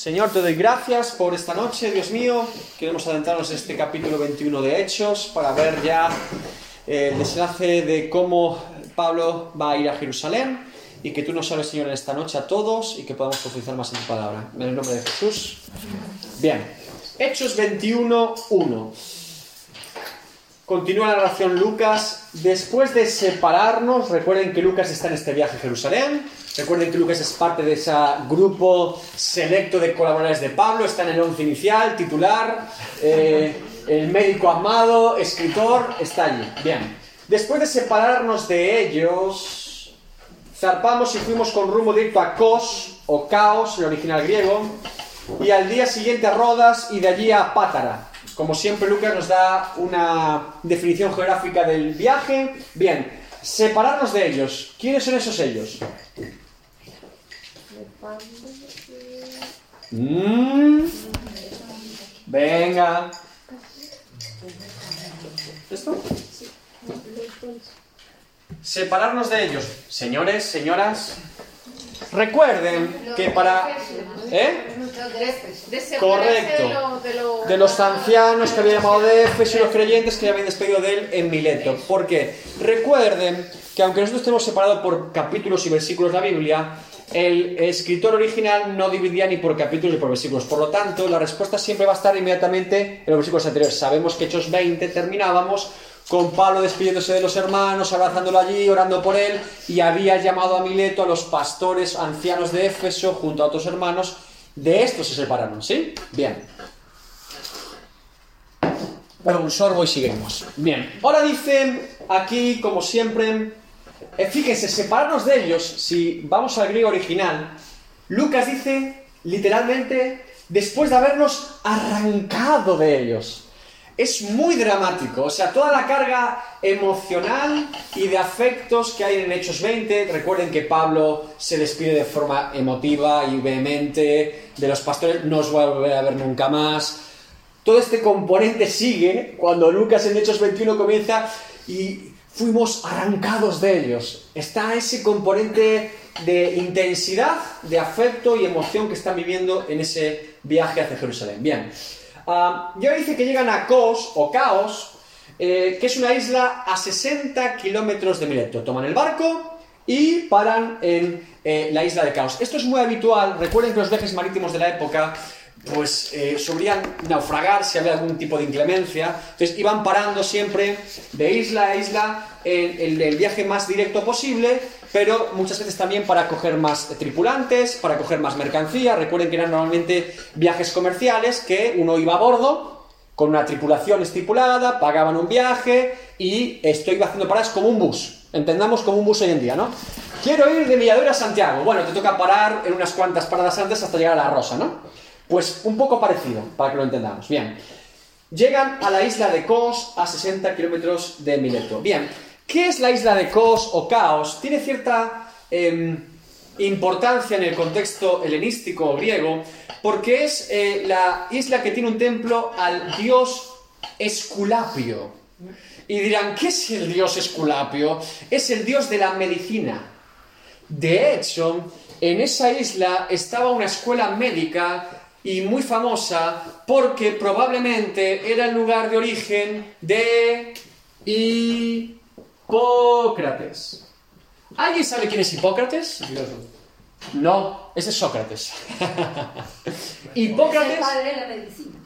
Señor, te doy gracias por esta noche, Dios mío. Queremos adentrarnos en este capítulo 21 de Hechos para ver ya eh, el desenlace de cómo Pablo va a ir a Jerusalén y que tú nos hables, Señor, en esta noche a todos y que podamos profundizar más en tu palabra. En el nombre de Jesús. Bien, Hechos 21, 1. Continúa la narración Lucas. Después de separarnos, recuerden que Lucas está en este viaje a Jerusalén. Recuerden que Lucas es parte de ese grupo selecto de colaboradores de Pablo. Está en el once inicial, titular. eh, el médico amado, escritor, está allí. Bien. Después de separarnos de ellos, zarpamos y fuimos con rumbo directo a Kos, o Caos, el original griego, y al día siguiente a Rodas y de allí a Pátara. Como siempre, Lucas nos da una definición geográfica del viaje. Bien, separarnos de ellos. ¿Quiénes son esos ellos? Mm. Venga. ¿Esto? Separarnos de ellos. Señores, señoras, recuerden que para... ¿Eh? Correcto. De los ancianos que había llamado de Éfeso y los creyentes que habían despedido de él en Mileto. Porque recuerden que aunque nosotros estemos separados por capítulos y versículos de la Biblia, el escritor original no dividía ni por capítulos ni por versículos. Por lo tanto, la respuesta siempre va a estar inmediatamente en los versículos anteriores. Sabemos que Hechos 20 terminábamos con Pablo despidiéndose de los hermanos, abrazándolo allí, orando por él, y había llamado a Mileto a los pastores ancianos de Éfeso junto a otros hermanos. De estos se separaron, ¿sí? Bien. Bueno, un sorbo y seguimos. Bien. Ahora dicen aquí, como siempre, fíjense, separarnos de ellos, si vamos al griego original, Lucas dice literalmente después de habernos arrancado de ellos. Es muy dramático, o sea, toda la carga emocional y de afectos que hay en Hechos 20. Recuerden que Pablo se despide de forma emotiva y vehemente de los pastores, no os voy a volver a ver nunca más. Todo este componente sigue cuando Lucas en Hechos 21 comienza y fuimos arrancados de ellos. Está ese componente de intensidad, de afecto y emoción que están viviendo en ese viaje hacia Jerusalén. Bien, uh, ya dice que llegan a Kos o Caos, eh, que es una isla a 60 kilómetros de Mileto. Toman el barco y paran en eh, la isla de Caos. Esto es muy habitual. Recuerden que los viajes marítimos de la época pues eh, solían naufragar si había algún tipo de inclemencia. Entonces iban parando siempre de isla a isla en, el viaje más directo posible, pero muchas veces también para coger más tripulantes, para coger más mercancía. Recuerden que eran normalmente viajes comerciales que uno iba a bordo con una tripulación estipulada, pagaban un viaje y esto iba haciendo paradas como un bus. Entendamos como un bus hoy en día, ¿no? Quiero ir de Villadura a Santiago. Bueno, te toca parar en unas cuantas paradas antes hasta llegar a la Rosa, ¿no? Pues un poco parecido, para que lo entendamos. Bien. Llegan a la isla de Kos a 60 kilómetros de Mileto. Bien. ¿Qué es la isla de Kos o Caos? Tiene cierta eh, importancia en el contexto helenístico o griego porque es eh, la isla que tiene un templo al dios Esculapio. Y dirán, ¿qué es el dios Esculapio? Es el dios de la medicina. De hecho, en esa isla estaba una escuela médica y muy famosa porque probablemente era el lugar de origen de Hipócrates. ¿Alguien sabe quién es Hipócrates? No, ese es Sócrates. Hipócrates.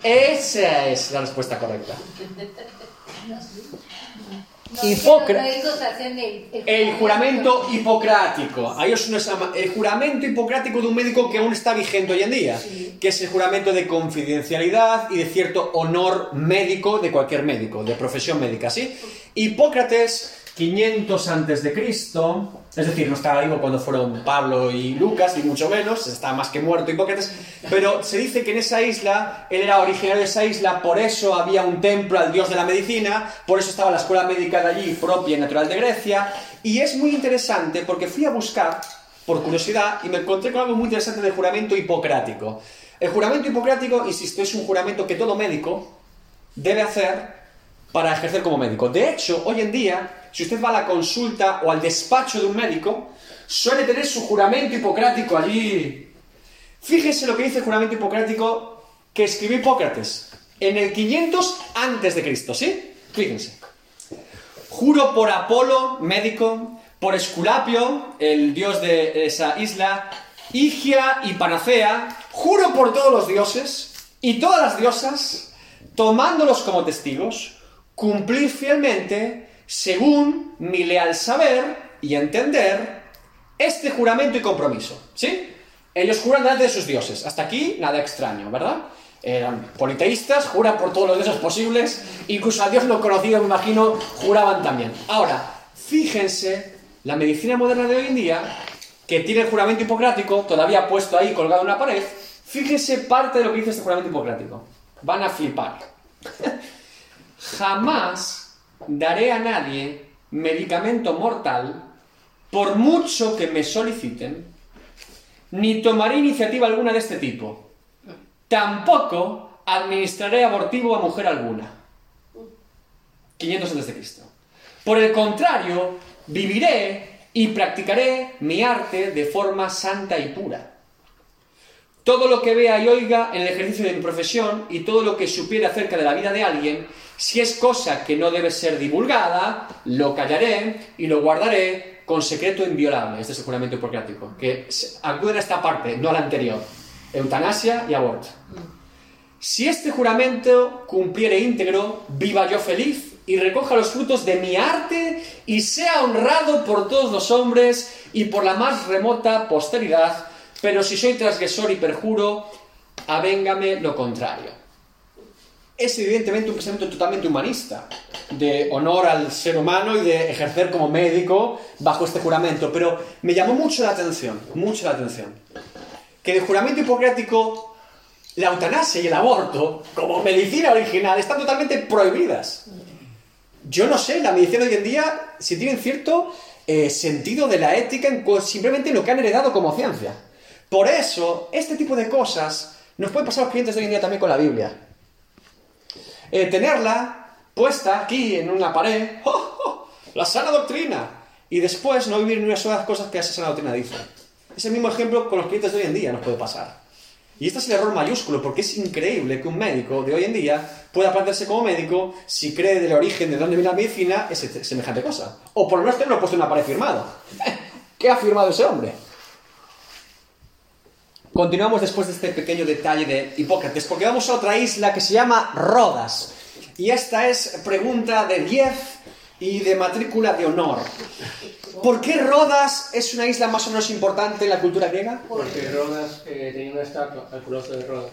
Esa es la respuesta correcta. No, Hipócra- que los médicos hacen el, El juramento hipocrático. Ahí os el juramento hipocrático de un médico que aún está vigente hoy en día, que es el juramento de confidencialidad y de cierto honor médico de cualquier médico, de profesión médica, ¿sí? Hipócrates, 500 antes de Cristo, es decir, no estaba vivo cuando fueron Pablo y Lucas, ni mucho menos, está más que muerto Hipócrates, pero se dice que en esa isla, él era originario de esa isla, por eso había un templo al dios de la medicina, por eso estaba la escuela médica de allí, propia y natural de Grecia, y es muy interesante porque fui a buscar, por curiosidad, y me encontré con algo muy interesante del juramento hipocrático. El juramento hipocrático, insisto, es un juramento que todo médico debe hacer para ejercer como médico. De hecho, hoy en día, si usted va a la consulta o al despacho de un médico, suele tener su juramento hipocrático allí Fíjese lo que dice el juramento hipocrático que escribió Hipócrates en el 500 antes de Cristo, ¿sí? Fíjense. Juro por Apolo, médico, por Esculapio, el dios de esa isla, Higia y Panacea, juro por todos los dioses y todas las diosas, tomándolos como testigos, cumplir fielmente, según mi leal saber y entender, este juramento y compromiso. ¿Sí? Ellos juran delante de sus dioses. Hasta aquí nada extraño, ¿verdad? Eran politeístas, juran por todos los dioses posibles, incluso a Dios no conocido, me imagino, juraban también. Ahora, fíjense, la medicina moderna de hoy en día, que tiene el juramento hipocrático todavía puesto ahí colgado en una pared, fíjense parte de lo que dice este juramento hipocrático. Van a flipar. Jamás daré a nadie medicamento mortal por mucho que me soliciten, ni tomaré iniciativa alguna de este tipo. Tampoco administraré abortivo a mujer alguna. 500 antes de Cristo. Por el contrario, viviré y practicaré mi arte de forma santa y pura. Todo lo que vea y oiga en el ejercicio de mi profesión y todo lo que supiera acerca de la vida de alguien, si es cosa que no debe ser divulgada, lo callaré y lo guardaré con secreto inviolable. Este es el juramento hipocrático, que acuden a esta parte, no a la anterior. Eutanasia y aborto. Si este juramento cumpliere íntegro, viva yo feliz y recoja los frutos de mi arte y sea honrado por todos los hombres y por la más remota posteridad, pero si soy transgresor y perjuro, avéngame lo contrario. Es evidentemente un pensamiento totalmente humanista, de honor al ser humano y de ejercer como médico bajo este juramento, pero me llamó mucho la atención, mucho la atención, que el juramento hipocrático, la eutanasia y el aborto, como medicina original, están totalmente prohibidas. Yo no sé, la medicina hoy en día, si tienen cierto eh, sentido de la ética en simplemente lo que han heredado como ciencia. Por eso, este tipo de cosas nos pueden pasar a los clientes de hoy en día también con la Biblia. Eh, tenerla puesta aquí en una pared, ¡oh, oh! la sana doctrina, y después no vivir ni una sola de las cosas que esa sana doctrina dice. Es el mismo ejemplo con los clientes de hoy en día nos puede pasar. Y este es el error mayúsculo, porque es increíble que un médico de hoy en día pueda plantearse como médico si cree del origen de dónde viene la medicina es semejante cosa. O por lo menos tenerlo puesto en una pared firmado. ¿Qué ha firmado ese hombre? Continuamos después de este pequeño detalle de Hipócrates, porque vamos a otra isla que se llama Rodas. Y esta es pregunta de 10 y de matrícula de honor. ¿Por qué Rodas es una isla más o menos importante en la cultura griega? Porque Rodas eh, tenía una estatua, el coloso de Rodas.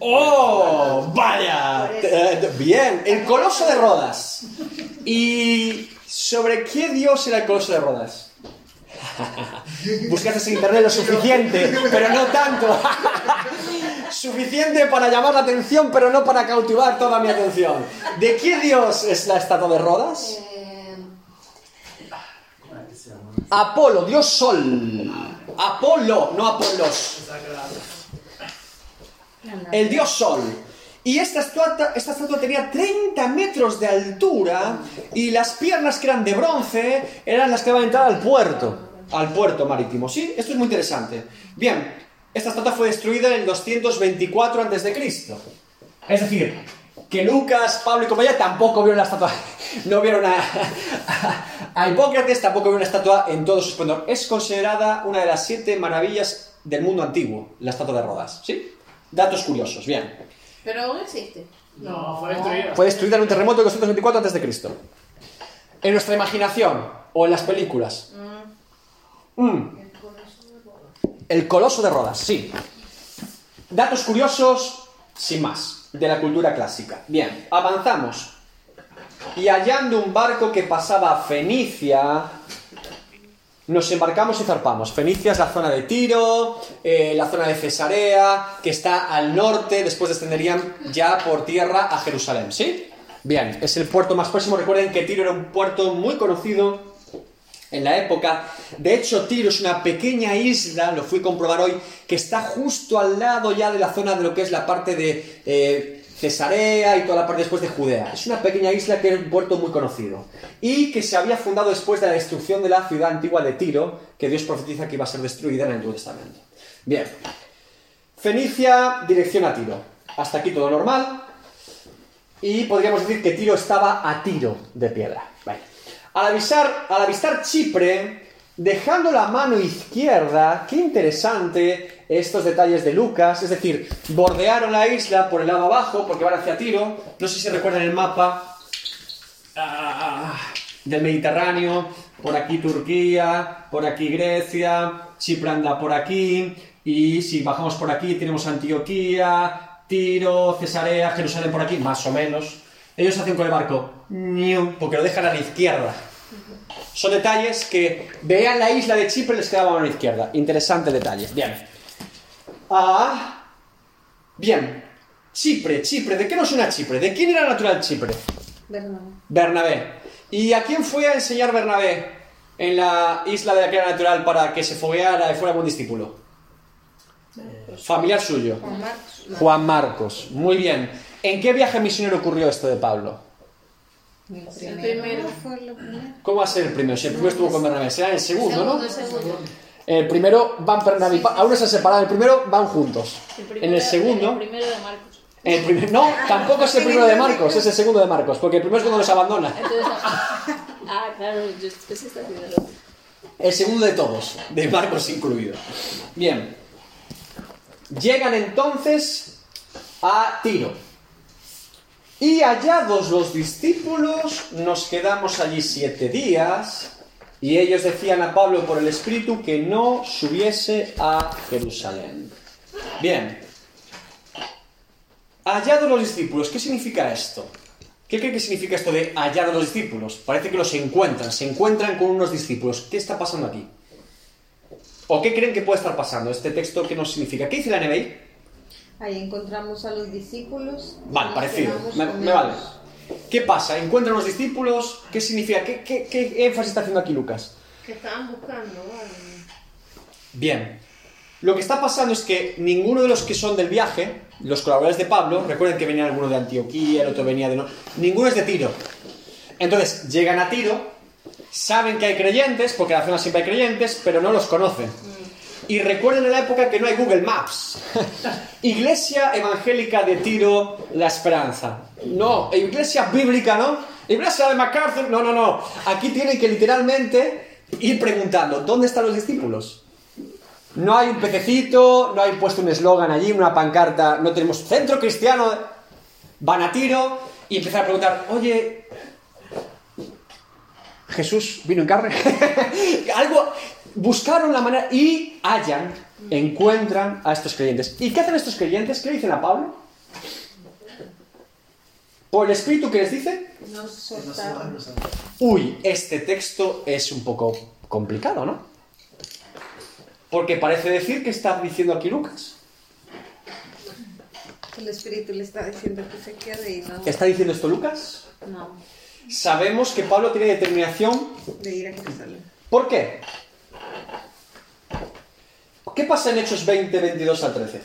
¡Oh! ¡Vaya! Eh, Bien, el coloso de Rodas. ¿Y sobre qué dios era el coloso de Rodas? Buscaste en internet lo suficiente, pero no tanto. suficiente para llamar la atención, pero no para cautivar toda mi atención. ¿De qué dios es la estatua de Rodas? Apolo, dios sol. Apolo, no Apolos. El dios sol. Y esta estatua, esta estatua tenía 30 metros de altura y las piernas que eran de bronce eran las que iban a entrar al puerto, al puerto marítimo. ¿Sí? Esto es muy interesante. Bien, esta estatua fue destruida en el 224 a.C. Es decir, que Lucas, Pablo y compañía tampoco vieron la estatua, no vieron a, a Hipócrates, tampoco vieron la estatua en todo su esplendor. Es considerada una de las siete maravillas del mundo antiguo, la estatua de Rodas. ¿Sí? Datos curiosos, bien. Pero aún existe. No, fue destruida. Fue destruida en un terremoto de 224 a.C. En nuestra imaginación o en las películas. Mm. El coloso de Rodas, sí. Datos curiosos, sin más, de la cultura clásica. Bien, avanzamos. Y hallando un barco que pasaba a Fenicia, nos embarcamos y zarpamos. Fenicia es la zona de Tiro, eh, la zona de Cesarea, que está al norte, después descenderían ya por tierra a Jerusalén, ¿sí? Bien, es el puerto más próximo. Recuerden que Tiro era un puerto muy conocido en la época. De hecho, Tiro es una pequeña isla, lo fui a comprobar hoy, que está justo al lado ya de la zona de lo que es la parte de eh, Cesarea y toda la parte después de Judea. Es una pequeña isla que es un puerto muy conocido. Y que se había fundado después de la destrucción de la ciudad antigua de Tiro, que Dios profetiza que iba a ser destruida en el Antiguo Testamento. Bien. Fenicia, dirección a Tiro. Hasta aquí todo normal. Y podríamos decir que Tiro estaba a tiro de piedra. Al, avistar Chipre, dejando la mano izquierda, qué interesante estos detalles de Lucas, es decir, bordearon la isla por el lado abajo porque van hacia Tiro. No sé si recuerdan el mapa ah, del Mediterráneo, por aquí Turquía, por aquí Grecia, Chipre anda por aquí, y si bajamos por aquí tenemos Antioquía, Tiro, Cesarea, Jerusalén por aquí, más o menos. Ellos hacen con el barco, porque lo dejan a la izquierda. Son detalles que vean la isla de Chipre les quedaba a la izquierda. Interesante detalle. Bien. Ah, bien. Chipre, Chipre. ¿De qué nos suena Chipre? ¿De quién era natural Chipre? Bernabé. Bernabé. ¿Y a quién fue a enseñar Bernabé en la isla de la que era natural para que se fogueara y fuera buen discípulo? Familiar suyo. Juan Marcos. Juan Marcos. Muy bien. ¿En qué viaje misionero ocurrió esto de Pablo? El El primero. fue lo primero. ¿Cómo va a ser el primero? Si el primero estuvo con Bernabé, será el segundo, ¿no? Segundo, segundo. El primero van Bernabé y no se han separado. El primero van juntos. El primero- En el segundo. El primero de Marcos. El primer- no, tampoco es el primero de Marcos, es el segundo de Marcos, porque el primero es cuando los abandona. Entonces, ah, claro, yo pensé que El segundo de todos, de Marcos incluido. Bien. Llegan entonces a Tiro. Y hallados los discípulos, nos quedamos allí siete días. Y ellos decían a Pablo por el Espíritu que no subiese a Jerusalén. Bien. Hallados los discípulos, ¿qué significa esto? ¿Qué cree que significa esto de hallar a los discípulos? Parece que los encuentran, se encuentran con unos discípulos. ¿Qué está pasando aquí? ¿O qué creen que puede estar pasando? Este texto, ¿qué nos significa? ¿Qué dice la NBI? Ahí encontramos a los discípulos. Vale, parecido. Me, me vale. ¿Qué pasa? ¿Encuentran los discípulos? ¿Qué significa? ¿Qué, qué- qué énfasis está haciendo aquí Lucas? Que estaban buscando, vale. Bien. Lo que está pasando es que ninguno de los que son del viaje, los colaboradores de Pablo, recuerden que venía alguno de Antioquía, el otro venía de... No, ninguno es de Tiro. Entonces, llegan a Tiro, saben que hay creyentes, porque en la zona siempre hay creyentes, pero no los conocen. Y recuerden en la época que no hay Google Maps. Iglesia Evangélica de Tiro, La Esperanza. No, iglesia bíblica, ¿no? Iglesia de MacArthur, no, no, no. Aquí tienen que literalmente ir preguntando, ¿dónde están los discípulos? No hay un pececito, no hay puesto un eslogan allí, una pancarta, no tenemos centro cristiano. Van a tiro y empiezan a preguntar, oye, Jesús vino en carne. Algo, buscaron la manera y hallan, encuentran a estos creyentes. ¿Y qué hacen estos creyentes? ¿Qué le dicen a Pablo? Por el Espíritu que les dice. Uy, este texto es un poco complicado, ¿no? Porque parece decir que está diciendo aquí Lucas. El espíritu le está diciendo que se quede y no ¿Está diciendo esto Lucas? No. Sabemos que Pablo tiene determinación. de ir a Jerusalén. ¿Por qué? ¿Qué pasa en Hechos 20, 22 al 13?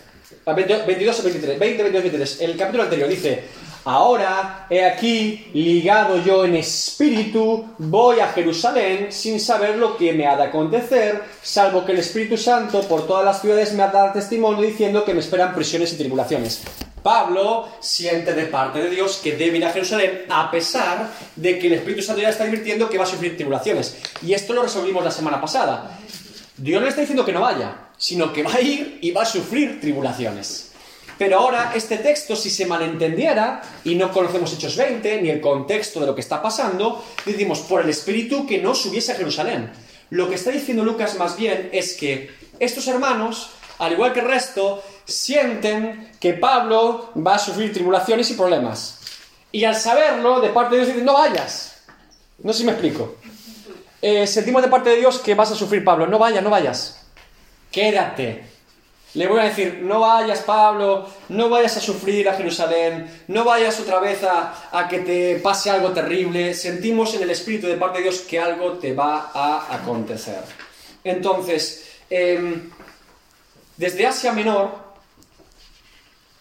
Ah, 20, 22 al 23. 20, 22, 23. El capítulo anterior dice: Ahora he aquí, ligado yo en espíritu, voy a Jerusalén sin saber lo que me ha de acontecer, salvo que el Espíritu Santo por todas las ciudades me ha dado testimonio diciendo que me esperan prisiones y tribulaciones. Pablo siente de parte de Dios que debe ir a Jerusalén a pesar de que el Espíritu Santo ya está advirtiendo que va a sufrir tribulaciones. Y esto lo resolvimos la semana pasada. Dios le está diciendo que no vaya, sino que va a ir y va a sufrir tribulaciones. Pero ahora este texto, si se malentendiera y no conocemos Hechos 20 ni el contexto de lo que está pasando, decimos por el Espíritu que no subiese a Jerusalén. Lo que está diciendo Lucas más bien es que estos hermanos, al igual que el resto, sienten que Pablo va a sufrir tribulaciones y problemas. Y al saberlo, de parte de Dios dicen, no vayas. No sé si me explico. Eh, sentimos de parte de Dios que vas a sufrir, Pablo. No vayas, no vayas. Quédate. Le voy a decir, no vayas, Pablo, no vayas a sufrir a Jerusalén, no vayas otra vez a, que te pase algo terrible. Sentimos en el Espíritu de parte de Dios que algo te va a acontecer. Entonces, em, desde Asia Menor,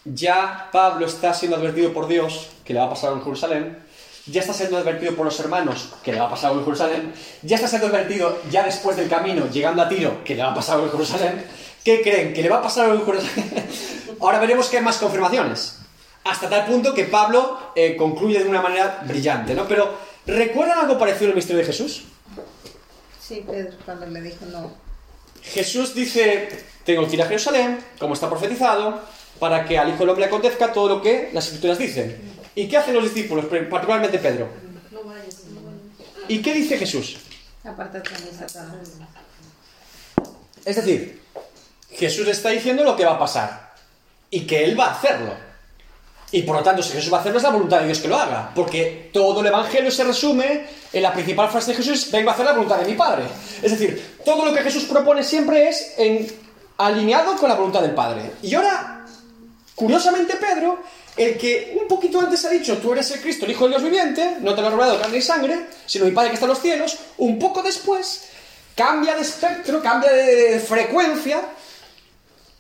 ya Pablo está siendo advertido por Dios que le va a pasar en Jerusalén. Ya está siendo advertido por los hermanos que le va a pasar algo en Jerusalén. Ya está siendo advertido ya después del camino, llegando a Tiro, que le va a pasar algo en Jerusalén. ¿Qué creen? ¿Que le va a pasar algo en Jerusalén? Ahora veremos que hay más confirmaciones. Hasta tal punto que Pablo eh, concluye de una manera brillante, ¿no? Pero, ¿recuerdan algo parecido al misterio de Jesús? Sí, Pedro, cuando le dijo no. Jesús dice, tengo que ir a Jerusalén, como está profetizado, para que al Hijo del Hombre acontezca todo lo que las Escrituras dicen. ¿Y qué hacen los discípulos, particularmente Pedro? ¿Y qué dice Jesús? Es decir, Jesús está diciendo lo que va a pasar y que Él va a hacerlo. Y por lo tanto, si Jesús va a hacerlo, es la voluntad de Dios que lo haga. Porque todo el Evangelio se resume en la principal frase de Jesús, vengo a hacer la voluntad de mi Padre. Es decir, todo lo que Jesús propone siempre es en- alineado con la voluntad del Padre. Y ahora, curiosamente, Pedro, el que un poquito antes ha dicho, tú eres el Cristo, el Hijo de Dios viviente, no te lo ha revelado carne y sangre, sino mi Padre que está en los cielos, un poco después, cambia de espectro, cambia de frecuencia,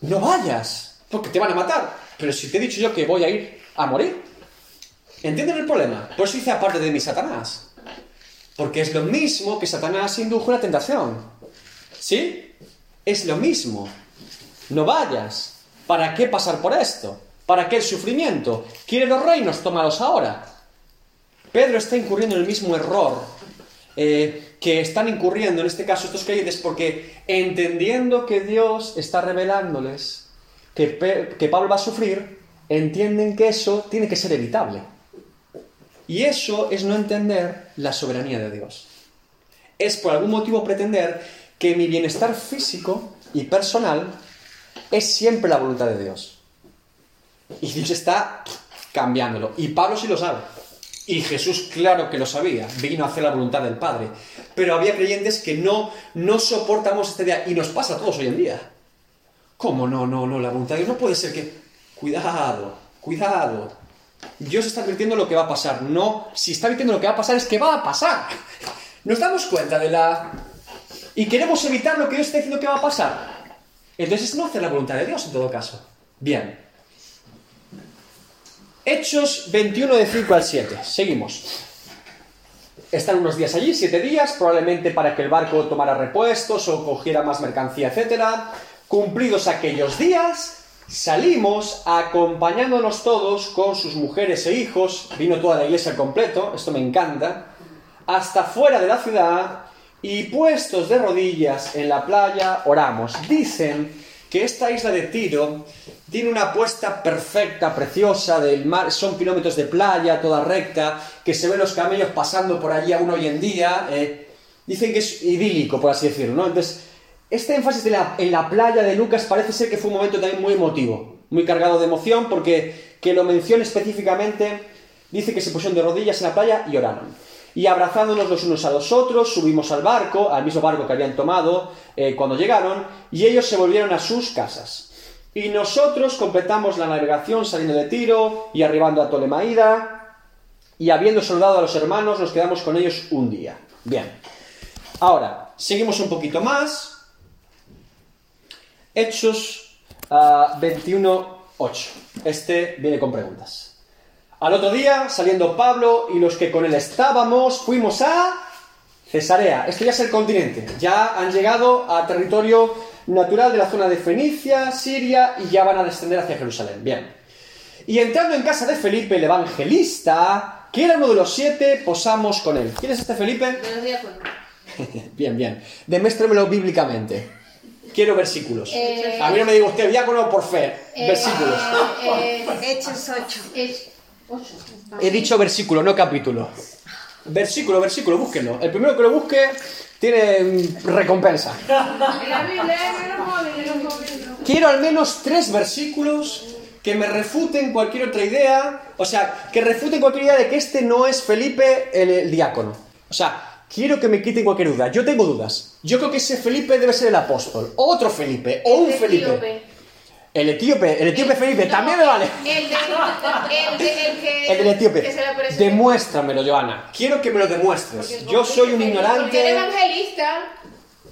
no vayas, porque te van a matar. Pero si te he dicho yo que voy a ir a morir, ¿entienden el problema? Por eso dice aparte de mí Satanás. Porque es lo mismo que Satanás indujo la tentación. ¿Sí? Es lo mismo. No vayas. ¿Para qué pasar por esto? ¿Para qué el sufrimiento? ¿Quiere los reinos? Tómalos ahora. Pedro está incurriendo en el mismo error eh, que están incurriendo en este caso estos creyentes porque entendiendo que Dios está revelándoles que, que Pablo va a sufrir, entienden que eso tiene que ser evitable. Y eso es no entender la soberanía de Dios. Es por algún motivo pretender que mi bienestar físico y personal es siempre la voluntad de Dios. Y Dios está cambiándolo. Y Pablo sí lo sabe. Y Jesús, claro que lo sabía, vino a hacer la voluntad del Padre. Pero había creyentes que no, no soportamos esta idea. Y nos pasa a todos hoy en día. ¿Cómo no, no, no? La voluntad de Dios no puede ser que... Cuidado, cuidado. Dios está advirtiendo lo que va a pasar. No, si está advirtiendo lo que va a pasar es que va a pasar. Nos damos cuenta de la... Y queremos evitar lo que Dios está diciendo que va a pasar. Entonces es no hacer la voluntad de Dios en todo caso. Bien. Hechos 21 de 5 al 7. Seguimos. Están unos días allí, siete días, probablemente para que el barco tomara repuestos o cogiera más mercancía, etc. Cumplidos aquellos días, salimos acompañándonos todos con sus mujeres e hijos, vino toda la iglesia al completo, esto me encanta, hasta fuera de la ciudad y puestos de rodillas en la playa oramos. Dicen que esta isla de Tiro tiene una puesta perfecta, preciosa del mar, son kilómetros de playa, toda recta, que se ven los camellos pasando por allí aún hoy en día. eh, dicen que es idílico, por así decirlo, ¿no? Entonces, este énfasis de la- en la playa de Lucas parece ser que fue un momento también muy emotivo, muy cargado de emoción, porque que lo menciona específicamente, dice que se pusieron de rodillas en la playa y oraron. Y abrazándonos los unos a los otros, subimos al barco, al mismo barco que habían tomado eh, cuando llegaron, y ellos se volvieron a sus casas. Y nosotros completamos la navegación saliendo de Tiro y arribando a Tolemaída, y habiendo saludado a los hermanos, nos quedamos con ellos un día. Bien. Ahora, seguimos un poquito más. Hechos ah, 21.8. Este viene con preguntas. Al otro día, saliendo Pablo y los que con él estábamos, fuimos a Cesarea. Esto ya es el continente. Ya han llegado a territorio natural de la zona de Fenicia, Siria y ya van a descender hacia Jerusalén. Bien. Y entrando en casa de Felipe, el evangelista, que era uno de los siete, posamos con él. ¿Quién es este Felipe? Bien, bien. Demuéstremelo bíblicamente. Quiero versículos. Eh, A mí no me diga usted diácono por fe. Eh, Versículos. eh, Hechos 8. He dicho versículo, no capítulo. Versículo, versículo, búsquenlo. El primero que lo busque tiene mm, recompensa. Móviles. Quiero al menos tres versículos que me refuten cualquier otra idea. O sea, que refuten cualquier idea de que este no es Felipe el, el diácono. O sea, quiero que me quiten cualquier duda. Yo tengo dudas. Yo creo que ese Felipe debe ser el apóstol. Otro Felipe. O un El Felipe. Etíope. El etíope. El etíope Felipe. No, También me vale. El, de, el, de, el que. El del etíope. Que se le aparece. Demuéstramelo, Joana. Quiero que me lo demuestres. Yo soy un Porque el ignorante. evangelista.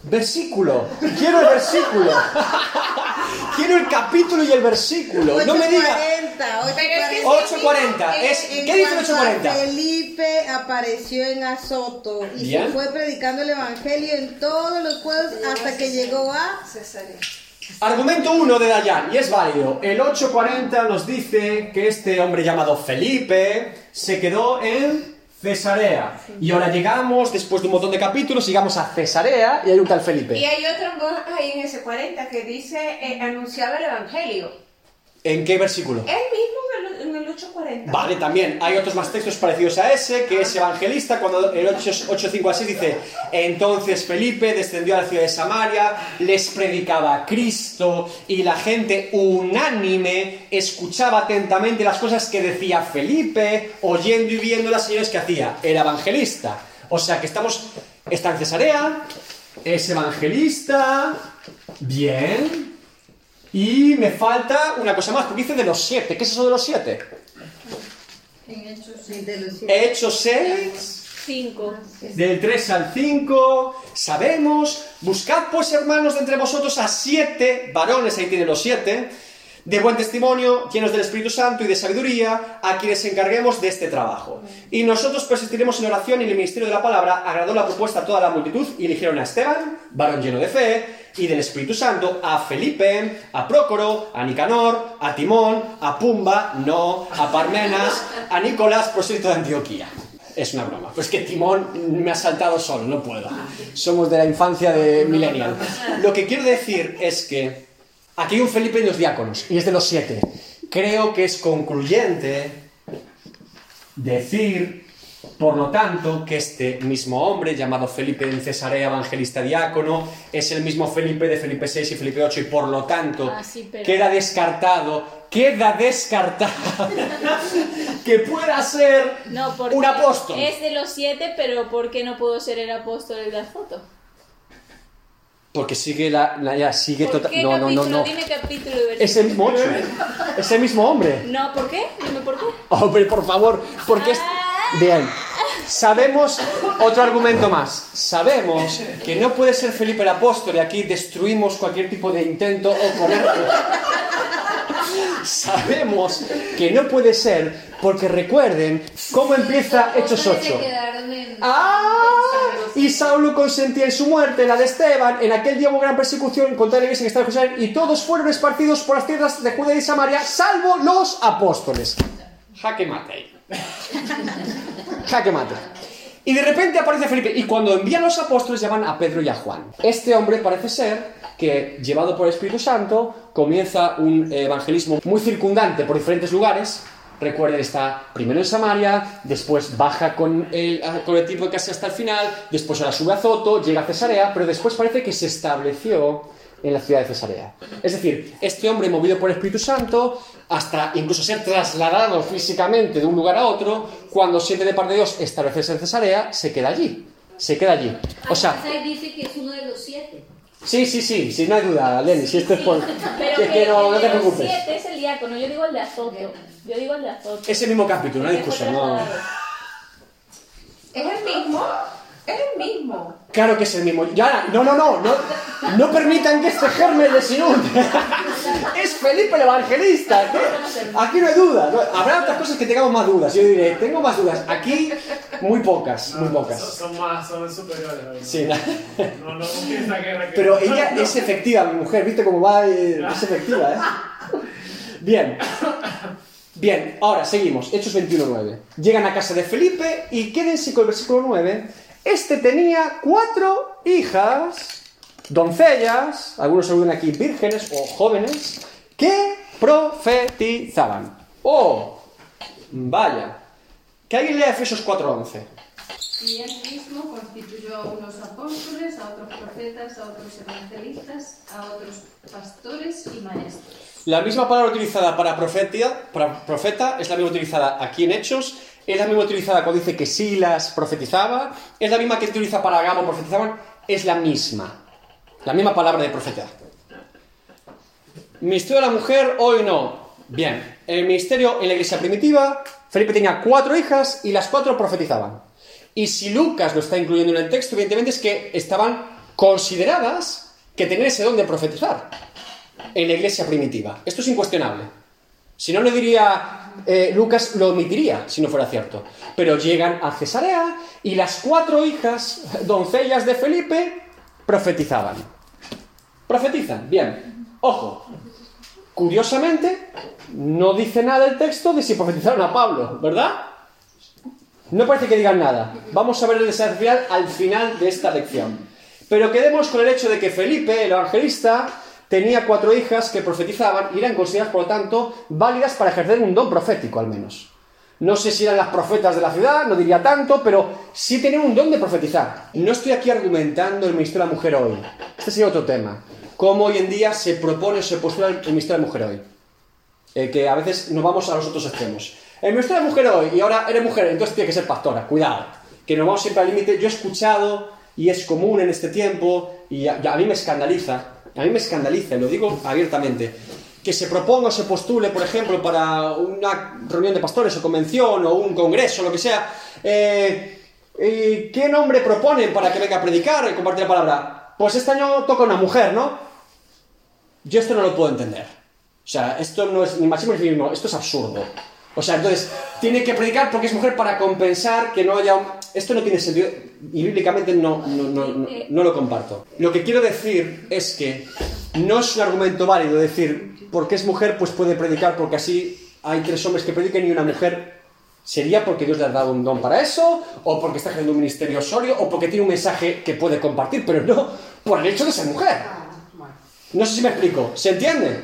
Versículo. Quiero el versículo. Quiero el capítulo y el versículo. No me diga. 8.40, Pero es que 8.40. Es, En ¿Qué dice el cuanto a 8.40? Felipe apareció en Azoto y Bien. se fue predicando el evangelio en todos los pueblos hasta que llegó a Cesarea. Argumento 1 de Dayan, y es válido. El 840 nos dice que este hombre llamado Felipe se quedó en Cesarea. Y ahora llegamos, después de un montón de capítulos, llegamos a Cesarea y hay un tal Y Felipe. hay otro ahí en ese 40 que dice eh, anunciaba el evangelio. ¿En qué versículo? Él mismo en el, en el 840. Vale, también hay otros más textos parecidos a ese, que es evangelista, cuando el 8.5 a 6 dice, entonces Felipe descendió a la ciudad de Samaria, les predicaba a Cristo y la gente unánime escuchaba atentamente las cosas que decía Felipe, oyendo y viendo las señales que hacía. Era evangelista. O sea que estamos, está en Cesarea, es evangelista, bien. Y me falta una cosa más, porque dice de los siete. ¿Qué es eso de los siete? De los siete. Hechos 6, 5. del 3 al 5, sabemos, buscad pues hermanos de entre vosotros a siete varones, ahí tiene los siete, de buen testimonio, llenos del Espíritu Santo y de sabiduría, a quienes encarguemos de este trabajo. Y nosotros persistiremos en oración y en el ministerio de la palabra, agradó la propuesta a toda la multitud y eligieron a Esteban, varón lleno de fe, y del Espíritu Santo, a Felipe, a Prócoro, a Nicanor, a Timón, a Pumba, no, a Parmenas, a Nicolás, prosélito de Antioquía. Es una broma. Pues que Timón me ha saltado solo, no puedo. Somos de la infancia de Millennial. Lo que quiero decir es que aquí hay un Felipe en los diáconos, y es de los siete. Creo que es concluyente decir, por lo tanto, que este mismo hombre, llamado Felipe en Cesarea, evangelista diácono, es el mismo Felipe de Felipe 6 y Felipe 8, y por lo tanto, Ah, sí, pero- queda descartado, queda descartado que pueda ser No, un apóstol. es de los siete, pero ¿por qué no puedo ser el apóstol de la foto? Porque sigue la, la- ya, sigue ¿Por total. No, no, no, no. Dime capítulo versículo. Ese mismo ocho. Ese mismo hombre. No, ¿por qué? Dime por qué. Hombre, por favor, porque es... Bien, sabemos otro argumento más. Sabemos que no puede ser Felipe el apóstol y aquí destruimos cualquier tipo de intento o poner... Sabemos que no puede ser porque recuerden cómo empieza Hechos 8. ¡Ah! Y Saulo consentía en su muerte, la de Esteban. En aquel día hubo gran persecución contra la iglesia que estaba en Jerusalén y todos fueron esparcidos por las tierras de Judea y Samaria, salvo los apóstoles. Jaque mate ahí. Jaque mate. Y de repente aparece Felipe. Y cuando envían los apóstoles llaman a Pedro y a Juan. Este hombre parece ser que, llevado por el Espíritu Santo, comienza un evangelismo muy circundante por diferentes lugares. Recuerden, está primero en Samaria, después baja con el, tipo casi hasta el final, después ahora sube a Zoto, llega a Cesarea, pero después parece que se estableció en la ciudad de Cesarea. Es decir, este hombre movido por el Espíritu Santo, hasta incluso ser trasladado físicamente de un lugar a otro, cuando siente de parte de Dios establecerse en Cesarea, se queda allí. Se queda allí. O sea, dice que es uno de los siete. sí, sí, sí, sí, no hay duda, Lenny, si esto es por... Pero que- que, que no, el te preocupes. siete es el diácono, yo digo el de Azoto. Yo digo el de Azoto. Ese mismo capítulo, no hay discusión, no... Es el mismo. Es el mismo. Claro que es el mismo. Ya, no, no, no, no, no permitan que este germen les inunde. Es Felipe el Evangelista. ¿qué? Aquí no hay duda. no- Habrá otras cosas que tengamos más dudas. Yo diré, tengo más dudas. Aquí, muy pocas, muy Son, pocas. son más, son superiores. ¿no? Sí, No, no comienza guerra que. pero ella es efectiva, mi mujer. ¿Viste cómo va? Eh, Es efectiva, ¿eh? Bien. Bien, ahora seguimos. Hechos 21.9. Llegan a casa de Felipe y quédense con el versículo 9. Este tenía cuatro hijas, doncellas, algunos saluden aquí vírgenes o jóvenes, que profetizaban. ¡Oh! Vaya. Que alguien lea Efesios 4.11. Y él mismo constituyó a unos apóstoles, a otros profetas, a otros evangelistas, a otros pastores y maestros. La misma palabra utilizada para profeta, para profeta es la misma utilizada aquí en Hechos, es la misma utilizada cuando dice que Silas profetizaba, es la misma que utiliza para Agamo profetizaban, es la misma. La misma palabra de profeta. Ministerio de la mujer, hoy no. Bien, el ministerio en la iglesia primitiva, Felipe tenía cuatro hijas y las cuatro profetizaban. Y si Lucas lo está incluyendo en el texto, evidentemente es que estaban consideradas que tenían ese don de profetizar en la iglesia primitiva. Esto es incuestionable. Si no, lo diría, eh, Lucas lo omitiría si no fuera cierto. Pero llegan a Cesarea y las cuatro hijas, doncellas de Felipe, profetizaban. Profetizan, bien. Ojo, curiosamente, no dice nada el texto de si profetizaron a Pablo, ¿verdad? No parece que digan nada. Vamos a ver el final al final de esta lección. Pero quedemos con el hecho de que Felipe, el evangelista, tenía cuatro hijas que profetizaban y eran consideradas, por lo tanto, válidas para ejercer un don profético, al menos. No sé si eran las profetas de la ciudad, no diría tanto, pero sí tenían un don de profetizar. No estoy aquí argumentando el ministerio de la mujer hoy. Este sería otro tema. Cómo hoy en día se propone o se postula el ministerio de la mujer hoy. Eh, que a veces nos vamos a los otros extremos. El ministerio de la mujer hoy, y ahora eres mujer, entonces tiene que ser pastora. Cuidado. Que nos vamos siempre al límite. Yo he escuchado, y es común en este tiempo, y a, a mí me escandaliza, a mí me escandaliza, lo digo abiertamente que se proponga o se postule, por ejemplo, para una reunión de pastores o convención o un congreso, lo que sea, eh, ¿qué nombre proponen para que venga a predicar y compartir la palabra? Pues este año toca una mujer, ¿no? Yo esto no lo puedo entender. O sea, esto no es ni machismo ni feminismo, esto es absurdo. O sea, entonces, tiene que predicar porque es mujer para compensar que no haya... un- Esto no tiene sentido y bíblicamente no, no, no, no, no lo comparto. Lo que quiero decir es que no es un argumento válido decir, porque es mujer, pues puede predicar porque así hay tres hombres que prediquen y una mujer. ¿Sería porque Dios le ha dado un don para eso? ¿O porque está ejerciendo un ministerio sólido? ¿O porque tiene un mensaje que puede compartir? Pero no por el hecho de ser mujer. No sé si me explico. ¿Se entiende?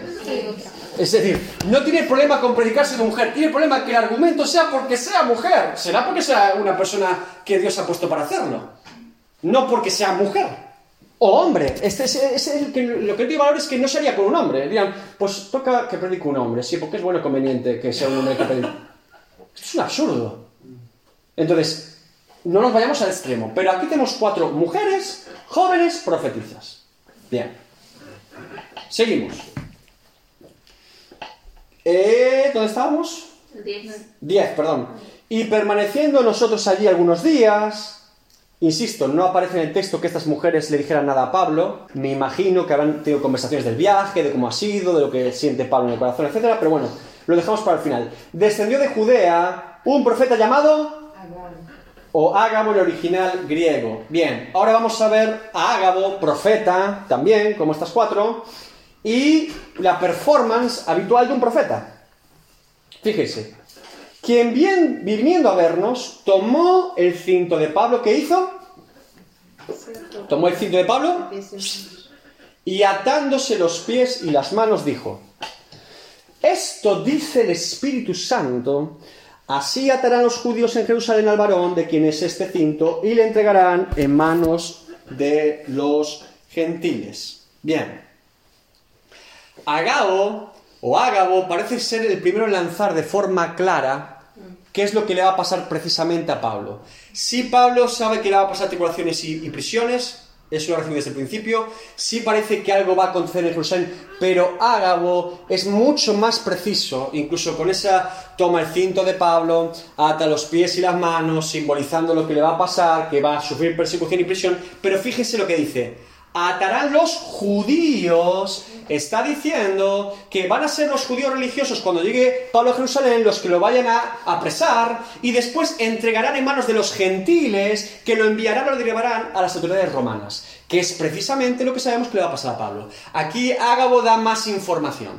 Es decir, no tiene problema con predicar siendo mujer, tiene problema que el argumento sea porque sea mujer. Será porque sea una persona que Dios ha puesto para hacerlo. No porque sea mujer. O hombre. Este es, el que, lo que yo valor es que no sería con un hombre. Dirán, pues toca que predique un hombre. Sí, porque es bueno y conveniente que sea un hombre que predique. Es un absurdo. Entonces, no nos vayamos al extremo. Pero aquí tenemos cuatro mujeres jóvenes profetizas. Bien. Seguimos. Eh, ¿Dónde estábamos? Diez. 10, perdón. Y permaneciendo nosotros allí algunos días, insisto, no aparece en el texto que estas mujeres le dijeran nada a Pablo, me imagino que habrán tenido conversaciones del viaje, de cómo ha sido, de lo que siente Pablo en el corazón, etc. Pero bueno, lo dejamos para el final. Descendió de Judea un profeta llamado o Ágabo el original griego. Bien, ahora vamos a ver a Ágabo, profeta, también, como estas cuatro, y la performance habitual de un profeta. Fíjese, quien bien, viniendo a vernos, tomó el cinto de Pablo, ¿qué hizo? Tomó el cinto de Pablo y atándose los pies y las manos dijo, esto dice el Espíritu Santo, así atarán los judíos en Jerusalén al varón de quien es este cinto y le entregarán en manos de los gentiles. Bien, Agabo o Ágabo parece ser el primero en lanzar de forma clara qué es lo que le va a pasar precisamente a Pablo. Si Pablo sabe que le va a pasar tribulaciones y, prisiones, eso lo recibe desde el principio, sí parece que algo va a acontecer en Jerusalén, pero Ágabo es mucho más preciso, incluso con esa toma el cinto de Pablo, ata los pies y las manos, simbolizando lo que le va a pasar, que va a sufrir persecución y prisión, pero fíjese lo que dice, atarán los judíos, está diciendo que van a ser los judíos religiosos cuando llegue Pablo a Jerusalén los que lo vayan a apresar y después entregarán en manos de los gentiles que lo enviarán o lo llevarán a las autoridades romanas, que es precisamente lo que sabemos que le va a pasar a Pablo. Aquí Ágabo da más información.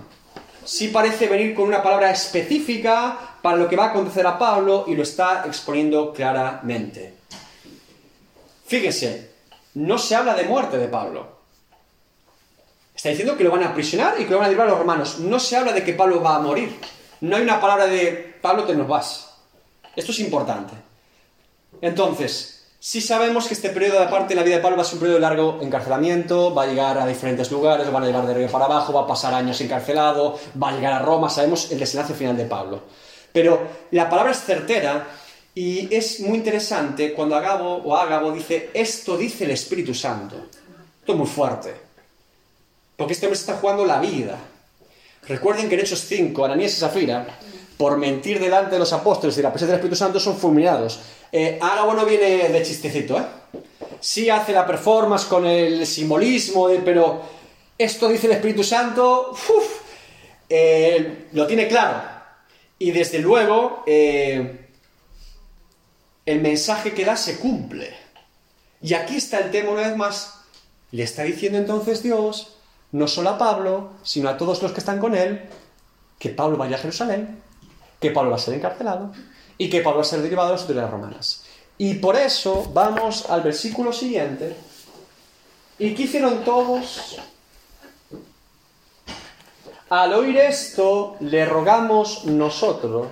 Sí parece venir con una palabra específica para lo que va a acontecer a Pablo y lo está exponiendo claramente. Fíjese, no se habla de muerte de Pablo. Está diciendo que lo van a aprisionar y que lo van a llevar a los romanos. No se habla de que Pablo va a morir. No hay una palabra de Pablo te nos vas. Esto es importante. Entonces, si sabemos que este periodo de parte de la vida de Pablo va a ser un periodo de largo encarcelamiento, va a llegar a diferentes lugares, lo van a llevar de arriba para abajo, va a pasar años encarcelado, va a llegar a Roma, sabemos el desenlace final de Pablo. Pero la palabra es certera y es muy interesante cuando Agabo o Ágabo dice, esto dice el Espíritu Santo. Esto es muy fuerte. Porque este hombre está jugando la vida. Recuerden que en Hechos 5, Ananías y Zafira, por mentir delante de los apóstoles y la presencia del Espíritu Santo, son fulminados. Eh, no viene de chistecito, ¿eh? Sí hace la performance con el simbolismo, de- pero esto dice el Espíritu Santo, ¡uf! Eh, lo tiene claro. Y desde luego, eh, el mensaje que da se cumple. Y aquí está el tema una vez más. Le está diciendo entonces Dios no solo a Pablo, sino a todos los que están con él, que Pablo vaya a Jerusalén, que Pablo va a ser encarcelado y que Pablo va a ser derivado de las autoridades romanas. Y por eso vamos al versículo siguiente. ¿Y qué hicieron todos? Al oír esto, le rogamos nosotros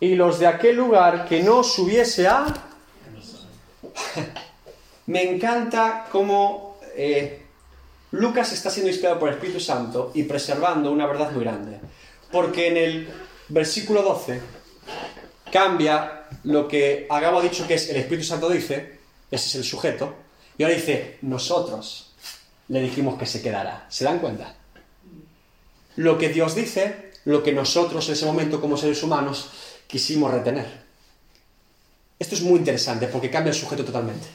y los de aquel lugar que no subiese a... Me encanta cómo eh, Lucas está siendo inspirado por el Espíritu Santo y preservando una verdad muy grande. Porque en el versículo 12 cambia lo que Agabo ha dicho que es el Espíritu Santo dice, ese es el sujeto, y ahora dice, nosotros le dijimos que se quedara. ¿Se dan cuenta? Lo que Dios dice, lo que nosotros en ese momento como seres humanos quisimos retener. Esto es muy interesante porque cambia el sujeto totalmente.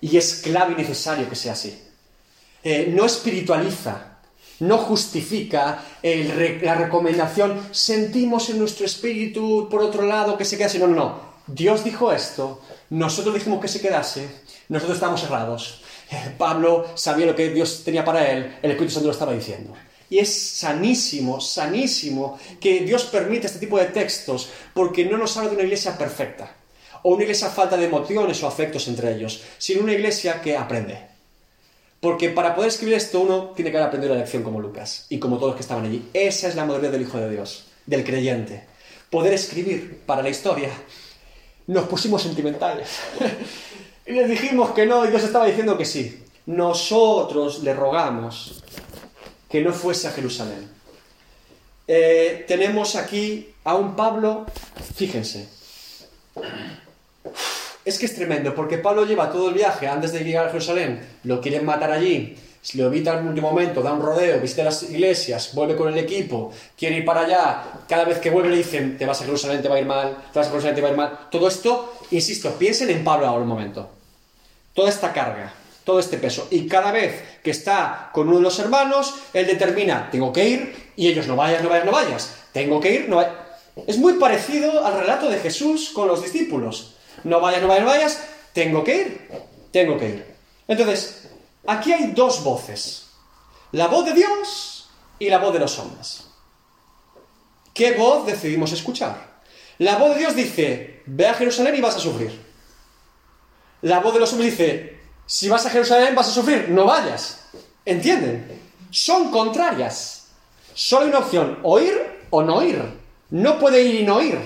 Y es clave y necesario que sea así. Eh, no espiritualiza, no justifica la recomendación, sentimos en nuestro espíritu por otro lado que se quedase. No, no, no. Dios dijo esto, nosotros dijimos que se quedase, nosotros estamos cerrados. Eh, Pablo sabía lo que Dios tenía para él, el Espíritu Santo lo estaba diciendo. Y es sanísimo, sanísimo que Dios permita este tipo de textos porque no nos habla de una iglesia perfecta o una iglesia falta de emociones o afectos entre ellos, sino una iglesia que aprende. Porque para poder escribir esto uno tiene que haber aprendido la lección como Lucas y como todos los que estaban allí. Esa es la modalidad del Hijo de Dios, del creyente. Poder escribir para la historia. Nos pusimos sentimentales. y les dijimos que no y Dios estaba diciendo que sí. Nosotros le rogamos que no fuese a Jerusalén. Eh, tenemos aquí a un Pablo, fíjense, es que es tremendo, porque Pablo lleva todo el viaje antes de llegar a Jerusalén, lo quieren matar allí, lo evita en último momento, da un rodeo, visita las iglesias, vuelve con el equipo, quiere ir para allá, cada vez que vuelve le dicen, te vas a Jerusalén, te va a ir mal, te vas a Jerusalén, te va a ir mal. Todo esto, insisto, piensen en Pablo ahora un momento. Toda esta carga, todo este peso. Y cada vez que está con uno de los hermanos, él determina, tengo que ir, y ellos, no vayas, no vayas, no vayas. Tengo que ir, no vayas. Es muy parecido al relato de Jesús con los discípulos. No vayas, no vayas, no vayas, tengo que ir, tengo que ir. Entonces, aquí hay dos voces. La voz de Dios y la voz de los hombres. ¿Qué voz decidimos escuchar? La voz de Dios dice, ve a Jerusalén y vas a sufrir. La voz de los hombres dice, si vas a Jerusalén vas a sufrir, no vayas. ¿Entienden? Son contrarias. Solo hay una opción, oír o no ir. No puede ir y no ir.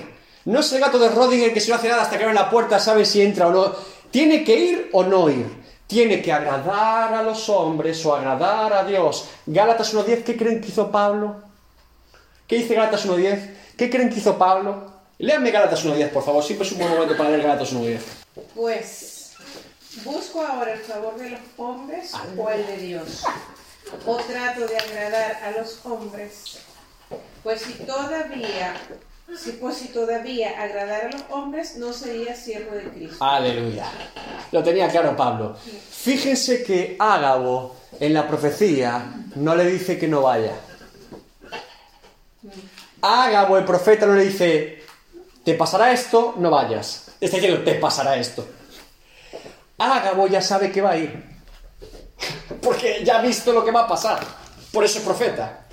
No es el gato de Rodinger que si no hace nada hasta que abre la puerta sabe si entra o no. Tiene que ir o no ir. Tiene que agradar a los hombres o agradar a Dios. Gálatas 1.10, ¿qué creen que hizo Pablo? ¿Qué dice Gálatas 1.10? ¿Qué creen que hizo Pablo? Léanme Gálatas 1.10, por favor. Siempre es un buen momento para leer Gálatas 1.10. Pues ¿Busco ahora el favor de los hombres o el de Dios? ¿O trato de agradar a los hombres? Pues si todavía, si, pues si todavía agradar a los hombres, no sería siervo de Cristo. Aleluya. Lo tenía claro Pablo. Fíjense que Ágabo en la profecía no le dice que no vaya. Ágabo, el profeta, no le dice, te pasará esto, no vayas. Está diciendo, te pasará esto. Ágabo ya sabe que va a ir. Porque ya ha visto lo que va a pasar. Por eso es profeta.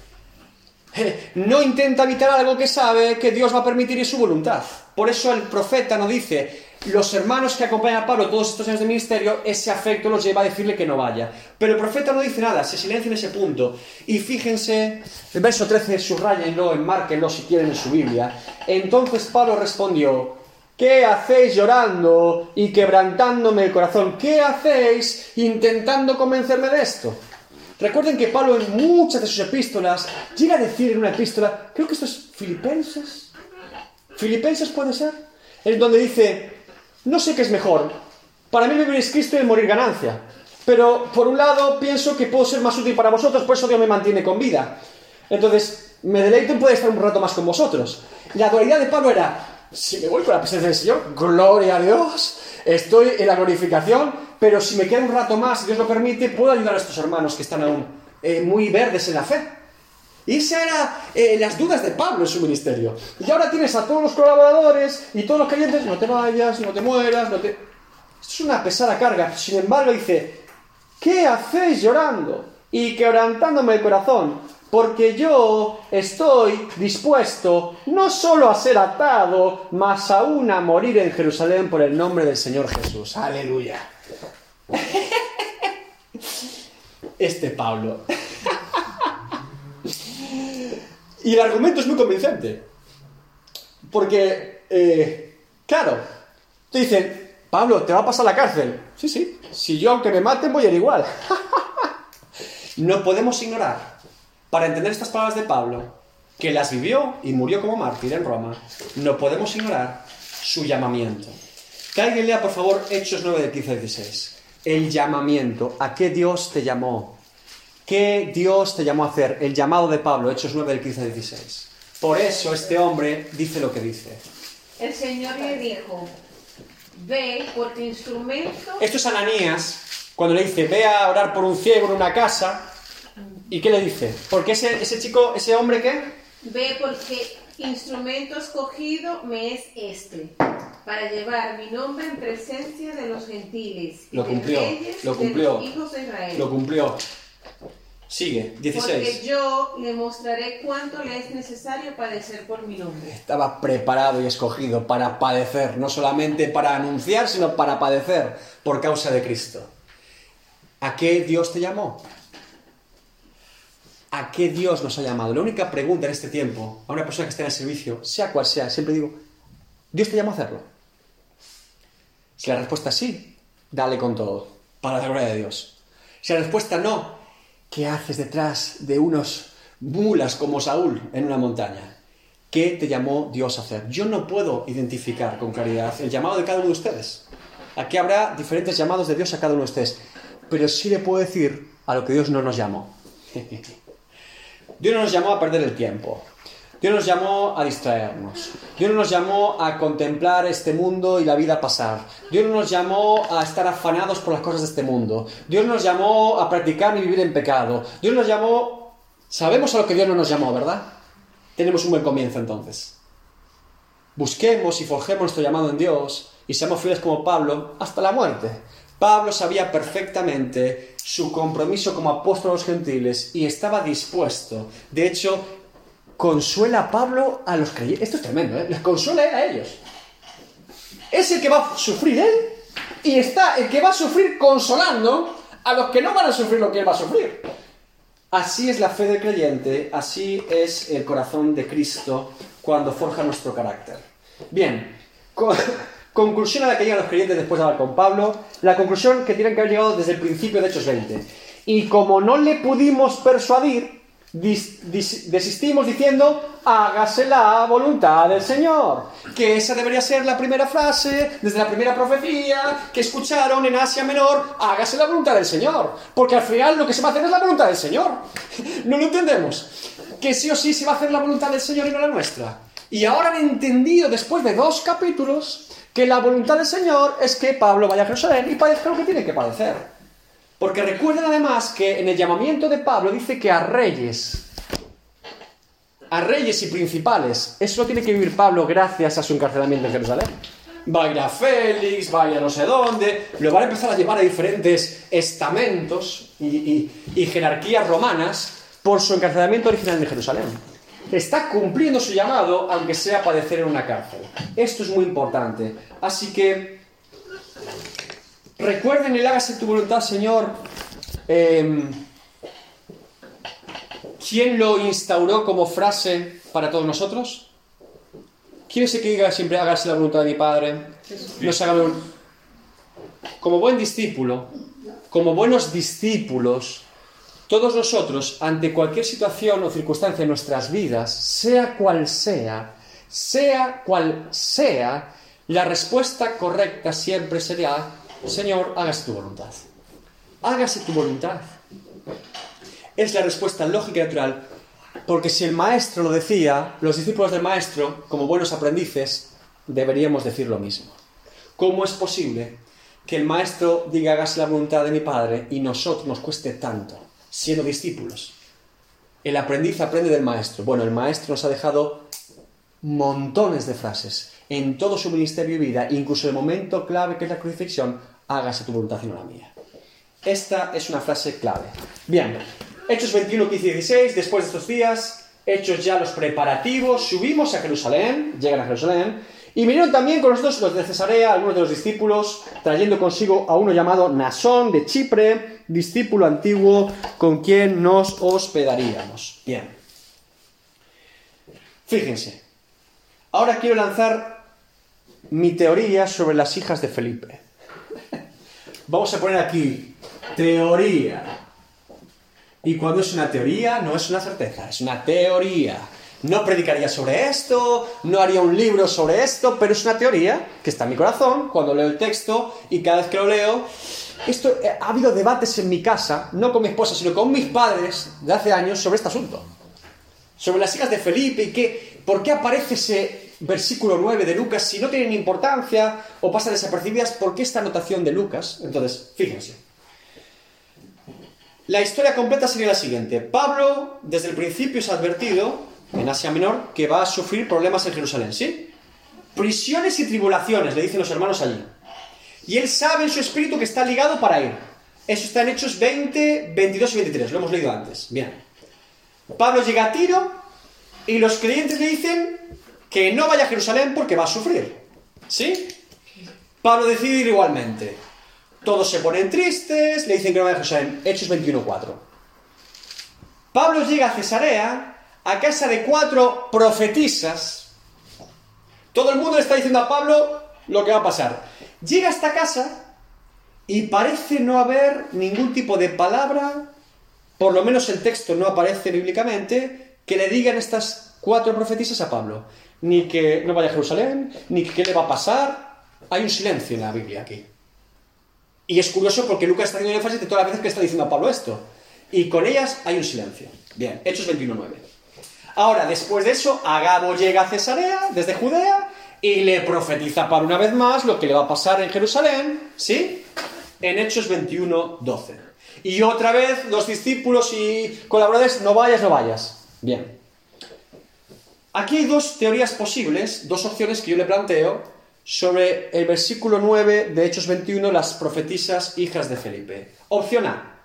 Eh, no intenta evitar algo que sabe que Dios va a permitir y su voluntad. Por eso el profeta no dice, los hermanos que acompañan a Pablo todos estos años de ministerio, ese afecto los lleva a decirle que no vaya. Pero el profeta no dice nada, se silencia en ese punto. Y fíjense, el verso 13, subrayenlo, enmárquenlo si quieren en su Biblia. Entonces Pablo respondió, ¿Qué hacéis llorando y quebrantándome el corazón? ¿Qué hacéis intentando convencerme de esto? Recuerden que Pablo en muchas de sus epístolas llega a decir en una epístola, creo que esto es Filipenses. Filipenses puede ser. Es donde dice, no sé qué es mejor. Para mí vivir es Cristo y morir ganancia. Pero por un lado pienso que puedo ser más útil para vosotros, por eso Dios me mantiene con vida. Entonces, me deleito en poder estar un rato más con vosotros. La dualidad de Pablo era, si me voy con la presencia del Señor, gloria a Dios, estoy en la glorificación, pero si me queda un rato más, si Dios lo permite, puedo ayudar a estos hermanos que están aún eh, muy verdes en la fe. Y esas eran eh, las dudas de Pablo en su ministerio. Y ahora tienes a todos los colaboradores y todos los creyentes, no te vayas, no te mueras, no te... Esto es una pesada carga. Sin embargo, dice, ¿qué hacéis llorando? y quebrantándome el corazón, porque yo estoy dispuesto no solo a ser atado, mas aún a morir en Jerusalén por el nombre del Señor Jesús. Aleluya. Este Pablo. Y el argumento es muy convincente. Porque, eh, claro, te dicen, Pablo, te va a pasar la cárcel. Sí, sí. Si yo, aunque me maten, voy a ir igual. no podemos ignorar, para entender estas palabras de Pablo, que las vivió y murió como mártir en Roma, no podemos ignorar su llamamiento. Que alguien lea, por favor, Hechos 9 de 15 16. El llamamiento. ¿A qué Dios te llamó? ¿Qué Dios te llamó a hacer? El llamado de Pablo, Hechos 9 del 15 al 16. Por eso este hombre dice lo que dice. El Señor le dijo, ve porque instrumento... Esto es Ananías, cuando le dice, ve a orar por un ciego en una casa. ¿Y qué le dice? Porque ese, ese chico, ese hombre, ¿qué? Ve porque instrumento escogido me es este, para llevar mi nombre en presencia de los gentiles y Lo de cumplió, reyes lo y de cumplió. los hijos de Israel. Lo cumplió. Sigue, Porque 16. yo le mostraré cuánto le es necesario padecer por mi nombre. Estaba preparado y escogido para padecer, no solamente para anunciar, sino para padecer por causa de Cristo. ¿A qué Dios te llamó? ¿A qué Dios nos ha llamado? La única pregunta en este tiempo a una persona que esté en el servicio, sea cual sea, siempre digo, ¿Dios te llamó a hacerlo? Si la respuesta es sí, dale con todo, para la gloria de Dios. Si la respuesta no, ¿qué haces detrás de unos mulas como Saúl en una montaña? ¿Qué te llamó Dios a hacer? Yo no puedo identificar con claridad el llamado de cada uno de ustedes. Aquí habrá diferentes llamados de Dios a cada uno de ustedes, pero sí le puedo decir a lo que Dios no nos llamó. Dios no nos llamó a perder el tiempo. Dios nos llamó a distraernos. Dios no nos llamó a contemplar este mundo y la vida pasar. Dios no nos llamó a estar afanados por las cosas de este mundo. Dios no nos llamó a practicar ni vivir en pecado. Dios nos llamó... Sabemos a lo que Dios no nos llamó, ¿verdad? Tenemos un buen comienzo entonces. Busquemos y forjemos nuestro llamado en Dios y seamos fieles como Pablo hasta la muerte. Pablo sabía perfectamente su compromiso como apóstol a los gentiles y estaba dispuesto. De hecho, consuela a Pablo a los creyentes. Esto es tremendo, ¿eh? Les consuela él a ellos. Es el que va a sufrir él y está el que va a sufrir consolando a los que no van a sufrir lo que él va a sufrir. Así es la fe del creyente, así es el corazón de Cristo cuando forja nuestro carácter. Bien, conclusión a la que llegan los creyentes después de hablar con Pablo, la conclusión que tienen que haber llegado desde el principio de Hechos 20. Y como no le pudimos persuadir, desistimos diciendo, hágase la voluntad del Señor. Que esa debería ser la primera frase, desde la primera profecía que escucharon en Asia Menor, hágase la voluntad del Señor. Porque al final lo que se va a hacer es la voluntad del Señor. ¿No lo entendemos? Que sí o sí se va a hacer la voluntad del Señor y no la nuestra. Y ahora han entendido, después de dos capítulos, que la voluntad del Señor es que Pablo vaya a Jerusalén y padezca lo que tiene que padecer. Porque recuerden además que en el llamamiento de Pablo dice que a reyes, a reyes y principales, eso lo tiene que vivir Pablo gracias a su encarcelamiento en Jerusalén. Va a ir a Félix, va no sé dónde, lo van a empezar a llevar a diferentes estamentos y jerarquías romanas por su encarcelamiento original en Jerusalén. Está cumpliendo su llamado, aunque sea padecer en una cárcel. Esto es muy importante. Así que Recuerden el hágase tu voluntad, Señor. Em, ¿Quién lo instauró como frase para todos nosotros? ¿Quién es el que diga siempre hágase la voluntad de mi Padre? No se haga la vol- Como buen discípulo, como buenos discípulos, todos nosotros, ante cualquier situación o circunstancia en nuestras vidas, sea cual sea, sea cual sea, la respuesta correcta siempre será, Señor, hágase tu voluntad. Hágase tu voluntad. Es la respuesta lógica y natural, porque si el maestro lo decía, los discípulos del maestro, como buenos aprendices, deberíamos decir lo mismo. ¿Cómo es posible que el maestro diga hágase la voluntad de mi Padre y nosotros nos cueste tanto, siendo discípulos? El aprendiz aprende del maestro. Bueno, el maestro nos ha dejado montones de frases en todo su ministerio y vida, incluso el momento clave que es la crucifixión, hágase tu voluntad y no la mía. Esta es una frase clave. Bien, Hechos 21, 15 y 16, después de estos días, hechos ya los preparativos, subimos a Jerusalén, llegan a Jerusalén, y vinieron también con nosotros los de Cesarea, algunos de los discípulos, trayendo consigo a uno llamado Nasón de Chipre, discípulo antiguo con quien nos hospedaríamos. Bien. Fíjense. Ahora quiero lanzar mi teoría sobre las hijas de Felipe. Vamos a poner aquí teoría. Y cuando es una teoría, no es una certeza, es una teoría. No predicaría sobre esto, no haría un libro sobre esto, pero es una teoría que está en mi corazón cuando leo el texto y cada vez que lo leo. Esto, eh, ha habido debates en mi casa, no con mi esposa, sino con mis padres de hace años sobre este asunto. Sobre las hijas de Felipe y qué, por qué aparece ese versículo 9 de Lucas si no tienen importancia o pasan desapercibidas, ¿por qué esta anotación de Lucas? Entonces, fíjense. La historia completa sería la siguiente. Pablo, desde el principio, ha advertido en Asia Menor, que va a sufrir problemas en Jerusalén, ¿sí? Prisiones y tribulaciones, le dicen los hermanos allí. Y él sabe en su espíritu que está ligado para ir. Eso está en Hechos 20, 22 y 23, lo hemos leído antes. Bien. Pablo llega a Tiro y los creyentes le dicen que no vaya a Jerusalén porque va a sufrir. ¿Sí? Pablo decide ir igualmente. Todos se ponen tristes, le dicen que no vaya a Jerusalén. Hechos 21, 4. Pablo llega a Cesarea a casa de cuatro profetisas. Todo el mundo le está diciendo a Pablo lo que va a pasar. Llega a esta casa y parece no haber ningún tipo de palabra, por lo menos el texto no aparece bíblicamente, que le digan estas cuatro profetisas a Pablo. Ni que no vaya a Jerusalén, ni que qué le va a pasar. Hay un silencio en la Biblia aquí. Y es curioso porque Lucas está haciendo énfasis de todas las veces que está diciendo a Pablo esto. Y con ellas hay un silencio. Bien, Hechos 21.9. Ahora, después de eso, Agabo llega a Cesarea, desde Judea, y le profetiza para una vez más lo que le va a pasar en Jerusalén, ¿sí? En Hechos 21, 12. Y otra vez los discípulos y colaboradores, no vayas, no vayas. Bien. Aquí hay dos teorías posibles, dos opciones que yo le planteo sobre el versículo 9 de Hechos 21, las profetisas hijas de Felipe. Opción A,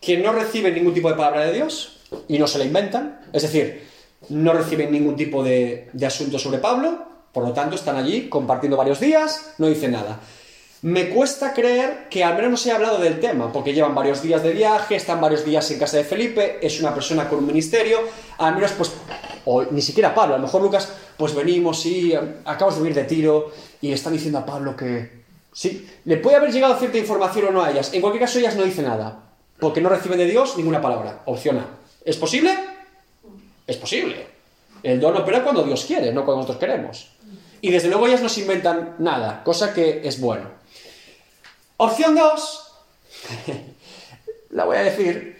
que no reciben ningún tipo de palabra de Dios y no se la inventan, es decir, no reciben ningún tipo de, asunto sobre Pablo, por lo tanto están allí compartiendo varios días, no dicen nada. Me cuesta creer que al menos no se haya hablado del tema, porque llevan varios días de viaje, están varios días en casa de Felipe, es una persona con un ministerio, al menos pues, o ni siquiera Pablo, a lo mejor Lucas, pues venimos y acabamos de huir de tiro y están diciendo a Pablo que sí, le puede haber llegado cierta información o no a ellas, en cualquier caso ellas no dicen nada, porque no reciben de Dios ninguna palabra, opción A. ¿Es posible? Es posible. El don opera cuando Dios quiere, no cuando nosotros queremos. Y desde luego ellas no se inventan nada, cosa que es bueno. Opción 2, la voy a decir.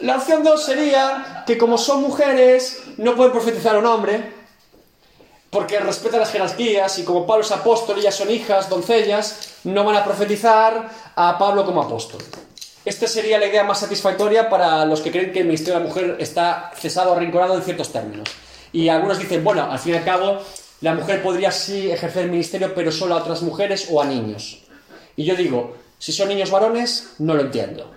La opción 2 sería que como son mujeres, no pueden profetizar a un hombre, porque respetan las jerarquías y como Pablo es apóstol, ellas son hijas, doncellas, no van a profetizar a Pablo como apóstol. Esta sería la idea más satisfactoria para los que creen que el Ministerio de la Mujer está cesado o arrinconado en ciertos términos. Y algunos dicen, bueno, al fin y al cabo, la mujer podría sí ejercer el ministerio, pero solo a otras mujeres o a niños. Y yo digo, si son niños varones, no lo entiendo.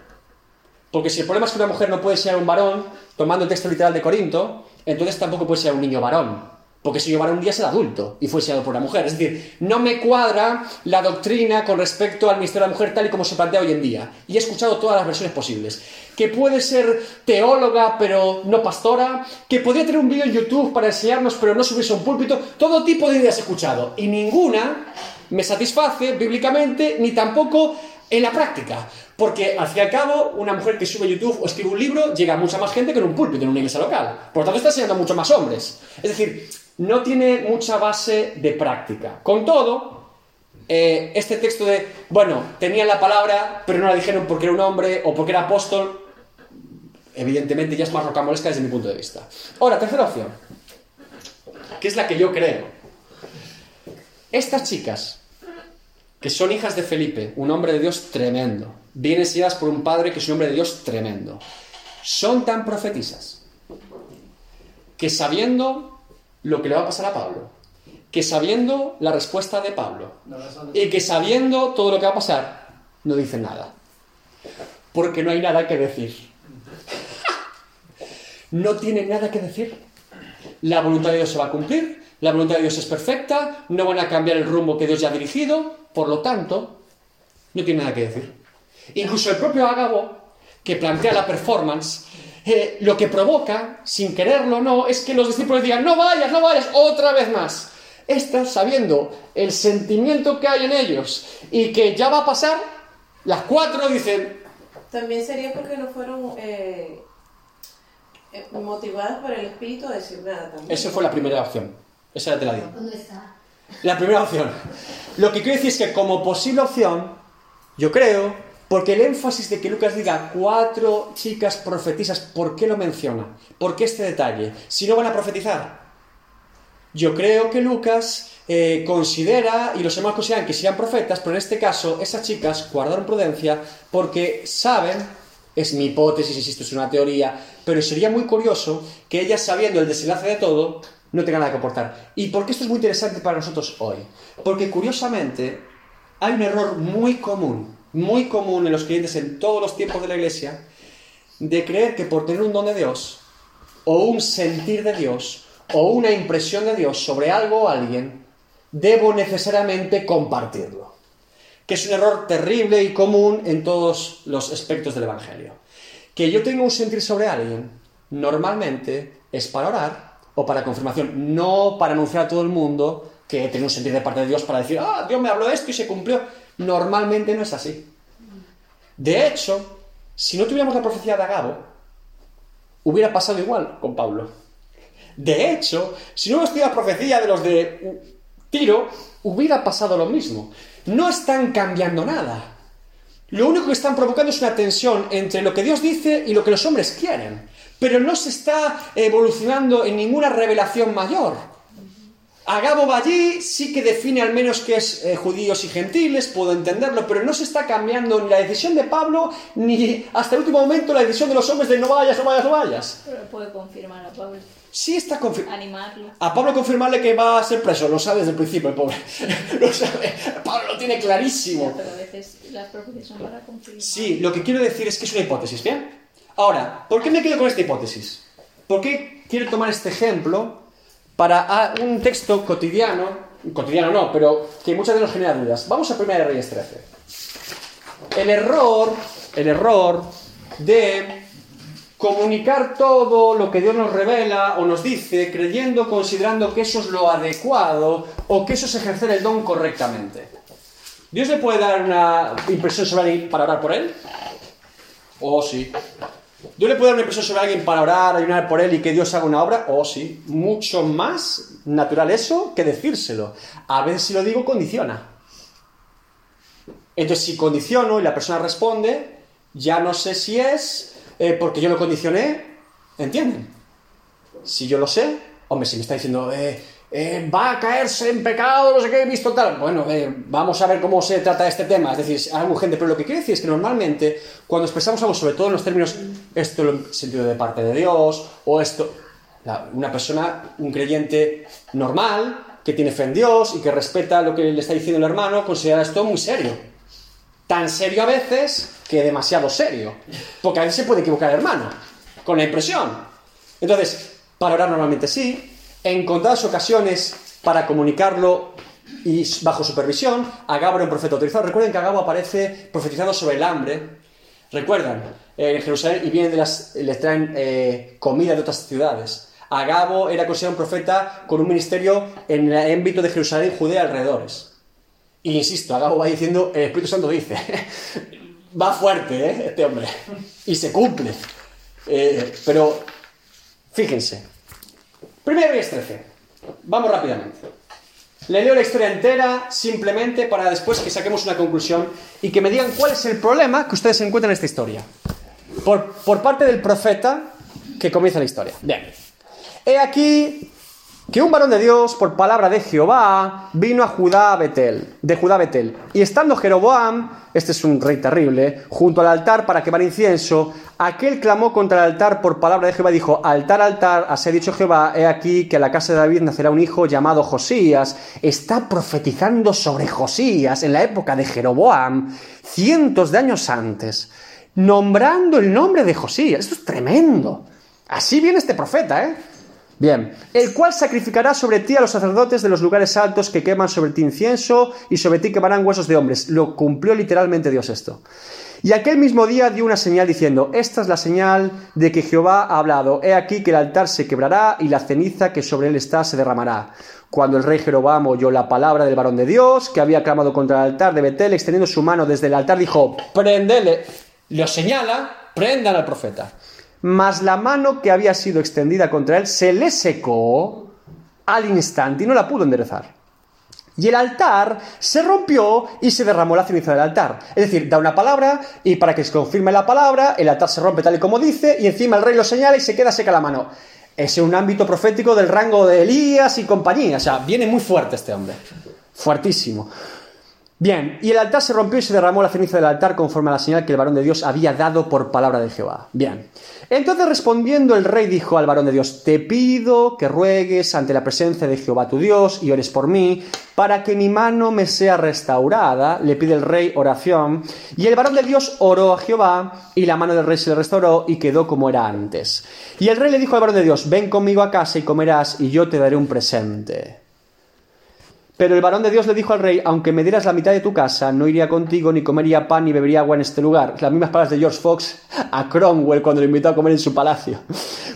Porque si el problema es que una mujer no puede ser un varón, tomando el texto literal de Corinto, entonces tampoco puede ser un niño varón. Porque si yo varón un día ser adulto y fue enseñado por una mujer. Es decir, no me cuadra la doctrina con respecto al misterio de la mujer tal y como se plantea hoy en día. Y he escuchado todas las versiones posibles. Que puede ser teóloga pero no pastora. Que podría tener un vídeo en YouTube para enseñarnos pero no subirse a un púlpito. Todo tipo de ideas he escuchado. Y ninguna me satisface bíblicamente ni tampoco en la práctica. Porque al fin y al cabo, una mujer que sube YouTube o escribe un libro llega a mucha más gente que en un púlpito, en una iglesia local. Por lo tanto, está enseñando a muchos más hombres. Es decir, no tiene mucha base de práctica. Con todo, eh, este texto de, bueno, tenían la palabra, pero no la dijeron porque era un hombre o porque era apóstol, evidentemente ya es más rocamolesca desde mi punto de vista. Ahora, tercera opción, que es la que yo creo. Estas chicas, que son hijas de Felipe, un hombre de Dios tremendo, bien enseñadas por un padre que es un hombre de Dios tremendo, son tan profetisas que sabiendo lo que le va a pasar a Pablo, que sabiendo la respuesta de Pablo y que sabiendo todo lo que va a pasar, no dicen nada. Porque no hay nada que decir. No tienen nada que decir. La voluntad de Dios se va a cumplir, la voluntad de Dios es perfecta, no van a cambiar el rumbo que Dios ya ha dirigido, por lo tanto, no tiene nada que decir. Incluso el propio Ágabo, que plantea la performance, eh, lo que provoca, sin quererlo o no, es que los discípulos digan, no vayas, no vayas, otra vez más. Estas, sabiendo el sentimiento que hay en ellos y que ya va a pasar, las cuatro dicen, También sería porque no fueron eh, eh, motivadas por el espíritu a decir nada también. esa fue la primera opción. Esa te la digo. ¿Dónde está? La primera opción. Lo que quiero decir es que como posible opción, yo creo, porque el énfasis de que Lucas diga cuatro chicas profetisas, ¿por qué lo menciona? ¿Por qué este detalle? Si no van a profetizar. Yo creo que Lucas eh, considera, y los hermanos consideran que sean profetas, pero en este caso esas chicas guardaron prudencia porque saben, es mi hipótesis, insisto, es una teoría, pero sería muy curioso que ellas, sabiendo el desenlace de todo, no tengan nada que aportar. ¿Y por qué esto es muy interesante para nosotros hoy? Porque curiosamente hay un error muy común, muy común en los creyentes en todos los tiempos de la iglesia, de creer que por tener un don de Dios, o un sentir de Dios, o una impresión de Dios sobre algo o alguien, debo necesariamente compartirlo. Que es un error terrible y común en todos los aspectos del Evangelio. Que yo tenga un sentir sobre alguien, normalmente es para orar o para confirmación, no para anunciar a todo el mundo que tengo un sentir de parte de Dios para decir, ah, Dios me habló esto y se cumplió. Normalmente no es así. De hecho, si no tuviéramos la profecía de Agabo, hubiera pasado igual con Pablo. De hecho, si no hubiera la profecía de los de Tiro, hubiera pasado lo mismo. No están cambiando nada. Lo único que están provocando es una tensión entre lo que Dios dice y lo que los hombres quieren. Pero no se está evolucionando en ninguna revelación mayor. Agabo allí, sí que define al menos que es eh, judíos y gentiles, puedo entenderlo, pero no se está cambiando ni la decisión de Pablo, ni hasta el último momento la decisión de los hombres de no vayas, no vayas, no vayas. Pero puede confirmar a Pablo, Sí está confirmado. animarlo. A Pablo confirmarle que va a ser preso, lo sabe desde el principio, el pobre. Lo sabe. Pablo lo tiene clarísimo. Pero a veces las profecías son para confirmar. Sí, lo que quiero decir es que es una hipótesis, ¿bien? Ahora, ¿por qué me quedo con esta hipótesis? ¿Por qué quiero tomar este ejemplo para ah, un texto cotidiano, cotidiano no, pero que muchas veces nos genera dudas? Vamos a 1 de Reyes 13. El error, el error de comunicar todo lo que Dios nos revela o nos dice creyendo, considerando que eso es lo adecuado o que eso es ejercer el don correctamente. ¿Dios le puede dar una impresión sobre para orar por él? Oh, sí. ¿Dios le puede dar una impresión sobre alguien para orar, ayunar por él y que Dios haga una obra? Oh, sí. Mucho más natural eso que decírselo. A veces si lo digo, condiciona. Entonces, si condiciono y la persona responde, ya no sé si es eh, porque yo lo condicioné, ¿entienden? Si yo lo sé, hombre, si me está diciendo, eh, eh, va a caerse en pecado, no sé qué, he visto tal. Bueno, eh, vamos a ver cómo se trata este tema. Es decir, algún gente, pero lo que quiero decir es que normalmente, cuando expresamos algo, sobre todo en los términos, esto en sentido de parte de Dios, o esto, una persona, un creyente normal, que tiene fe en Dios y que respeta lo que le está diciendo el hermano, considera esto muy serio. Tan serio a veces que demasiado serio. Porque a veces se puede equivocar el hermano, con la impresión. Entonces, para orar normalmente sí, en contadas ocasiones para comunicarlo y bajo supervisión, Agabo era un profeta autorizado. Recuerden que Agabo aparece profetizando sobre el hambre. Recuerdan, eh, en Jerusalén y vienen las, les traen eh, comida de otras ciudades. Agabo era considerado un profeta con un ministerio en el ámbito de Jerusalén y Judea alrededores. Y insisto, Agabo va diciendo, el Espíritu Santo dice, va fuerte, ¿eh? Este hombre. Y se cumple. Eh, pero, fíjense. Primero Reyes 13. Vamos rápidamente. Le leo la historia entera simplemente para después que saquemos una conclusión y que me digan cuál es el problema que ustedes encuentran en esta historia. Por, por parte del profeta que comienza la historia. Bien. He aquí que un varón de Dios, por palabra de Jehová, vino a Judá a Betel, de Judá Betel. Y estando Jeroboam, este es un rey terrible, junto al altar para quemar incienso, Aquel clamó contra el altar por palabra de Jehová y dijo, altar, altar, así ha dicho Jehová, he aquí que a la casa de David nacerá un hijo llamado Josías. Está profetizando sobre Josías en la época de Jeroboam, cientos de años antes, nombrando el nombre de Josías. Esto es tremendo. Así viene este profeta, ¿eh? Bien, el cual sacrificará sobre ti a los sacerdotes de los lugares altos que queman sobre ti incienso y sobre ti quemarán huesos de hombres. Lo cumplió literalmente Dios esto. Y aquel mismo día dio una señal diciendo, esta es la señal de que Jehová ha hablado, he aquí que el altar se quebrará y la ceniza que sobre él está se derramará. Cuando el rey Jeroboam oyó la palabra del varón de Dios, que había clamado contra el altar de Betel, extendiendo su mano desde el altar, dijo, prendele, lo señala, prendan al profeta mas la mano que había sido extendida contra él se le secó al instante y no la pudo enderezar. Y el altar se rompió y se derramó la ceniza del altar. Es decir, da una palabra y para que se confirme la palabra, el altar se rompe tal y como dice y encima el rey lo señala y se queda seca la mano. Es un ámbito profético del rango de Elías y compañía. O sea, viene muy fuerte este hombre. Fuertísimo. Bien, y el altar se rompió y se derramó la ceniza del altar conforme a la señal que el varón de Dios había dado por palabra de Jehová. Bien. Entonces respondiendo el rey dijo al varón de Dios, te pido que ruegues ante la presencia de Jehová tu Dios y ores por mí, para que mi mano me sea restaurada. Le pide el rey oración. Y el varón de Dios oró a Jehová, y la mano del rey se le restauró y quedó como era antes. Y el rey le dijo al varón de Dios, ven conmigo a casa y comerás, y yo te daré un presente. Pero el varón de Dios le dijo al rey, aunque me dieras la mitad de tu casa, no iría contigo, ni comería pan, ni bebería agua en este lugar. Las mismas palabras de George Fox a Cromwell cuando lo invitó a comer en su palacio.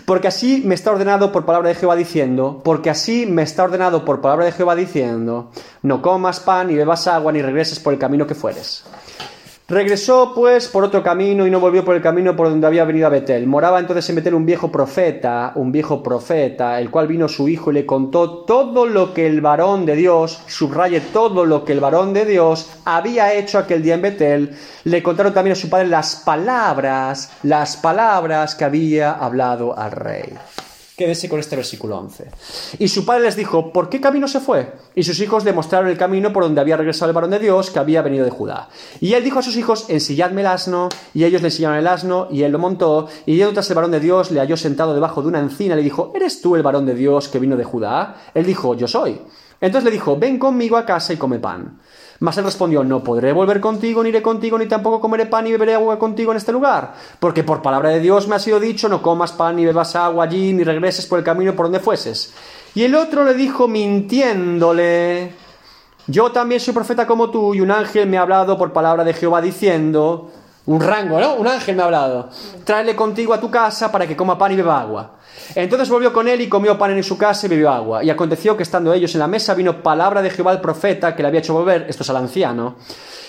Porque así me está ordenado por palabra de Jehová diciendo, porque así me está ordenado por palabra de Jehová diciendo, no comas pan, ni bebas agua, ni regreses por el camino que fueres. Regresó pues por otro camino y no volvió por el camino por donde había venido a Betel. Moraba entonces en Betel un viejo profeta, un viejo profeta, el cual vino su hijo y le contó todo lo que el varón de Dios, subraye todo lo que el varón de Dios había hecho aquel día en Betel. Le contaron también a su padre las palabras, las palabras que había hablado al rey. Quédese con este versículo 11. Y su padre les dijo, ¿por qué camino se fue? Y sus hijos le mostraron el camino por donde había regresado el varón de Dios que había venido de Judá. Y él dijo a sus hijos, ensilladme el asno, y ellos le ensillaron el asno, y él lo montó, y yendo tras el varón de Dios le halló sentado debajo de una encina, y le dijo, ¿eres tú el varón de Dios que vino de Judá? Él dijo, yo soy. Entonces le dijo, ven conmigo a casa y come pan. Mas él respondió, no podré volver contigo, ni iré contigo, ni tampoco comeré pan ni beberé agua contigo en este lugar. Porque por palabra de Dios me ha sido dicho, no comas pan ni bebas agua allí, ni regreses por el camino por donde fueses. Y el otro le dijo, mintiéndole, yo también soy profeta como tú, y un ángel me ha hablado por palabra de Jehová diciendo, un rango, ¿no? Un ángel me ha hablado, tráele contigo a tu casa para que coma pan y beba agua. Entonces volvió con él y comió pan en su casa y bebió agua. Y aconteció que estando ellos en la mesa vino palabra de Jehová el profeta que le había hecho volver, esto es al anciano,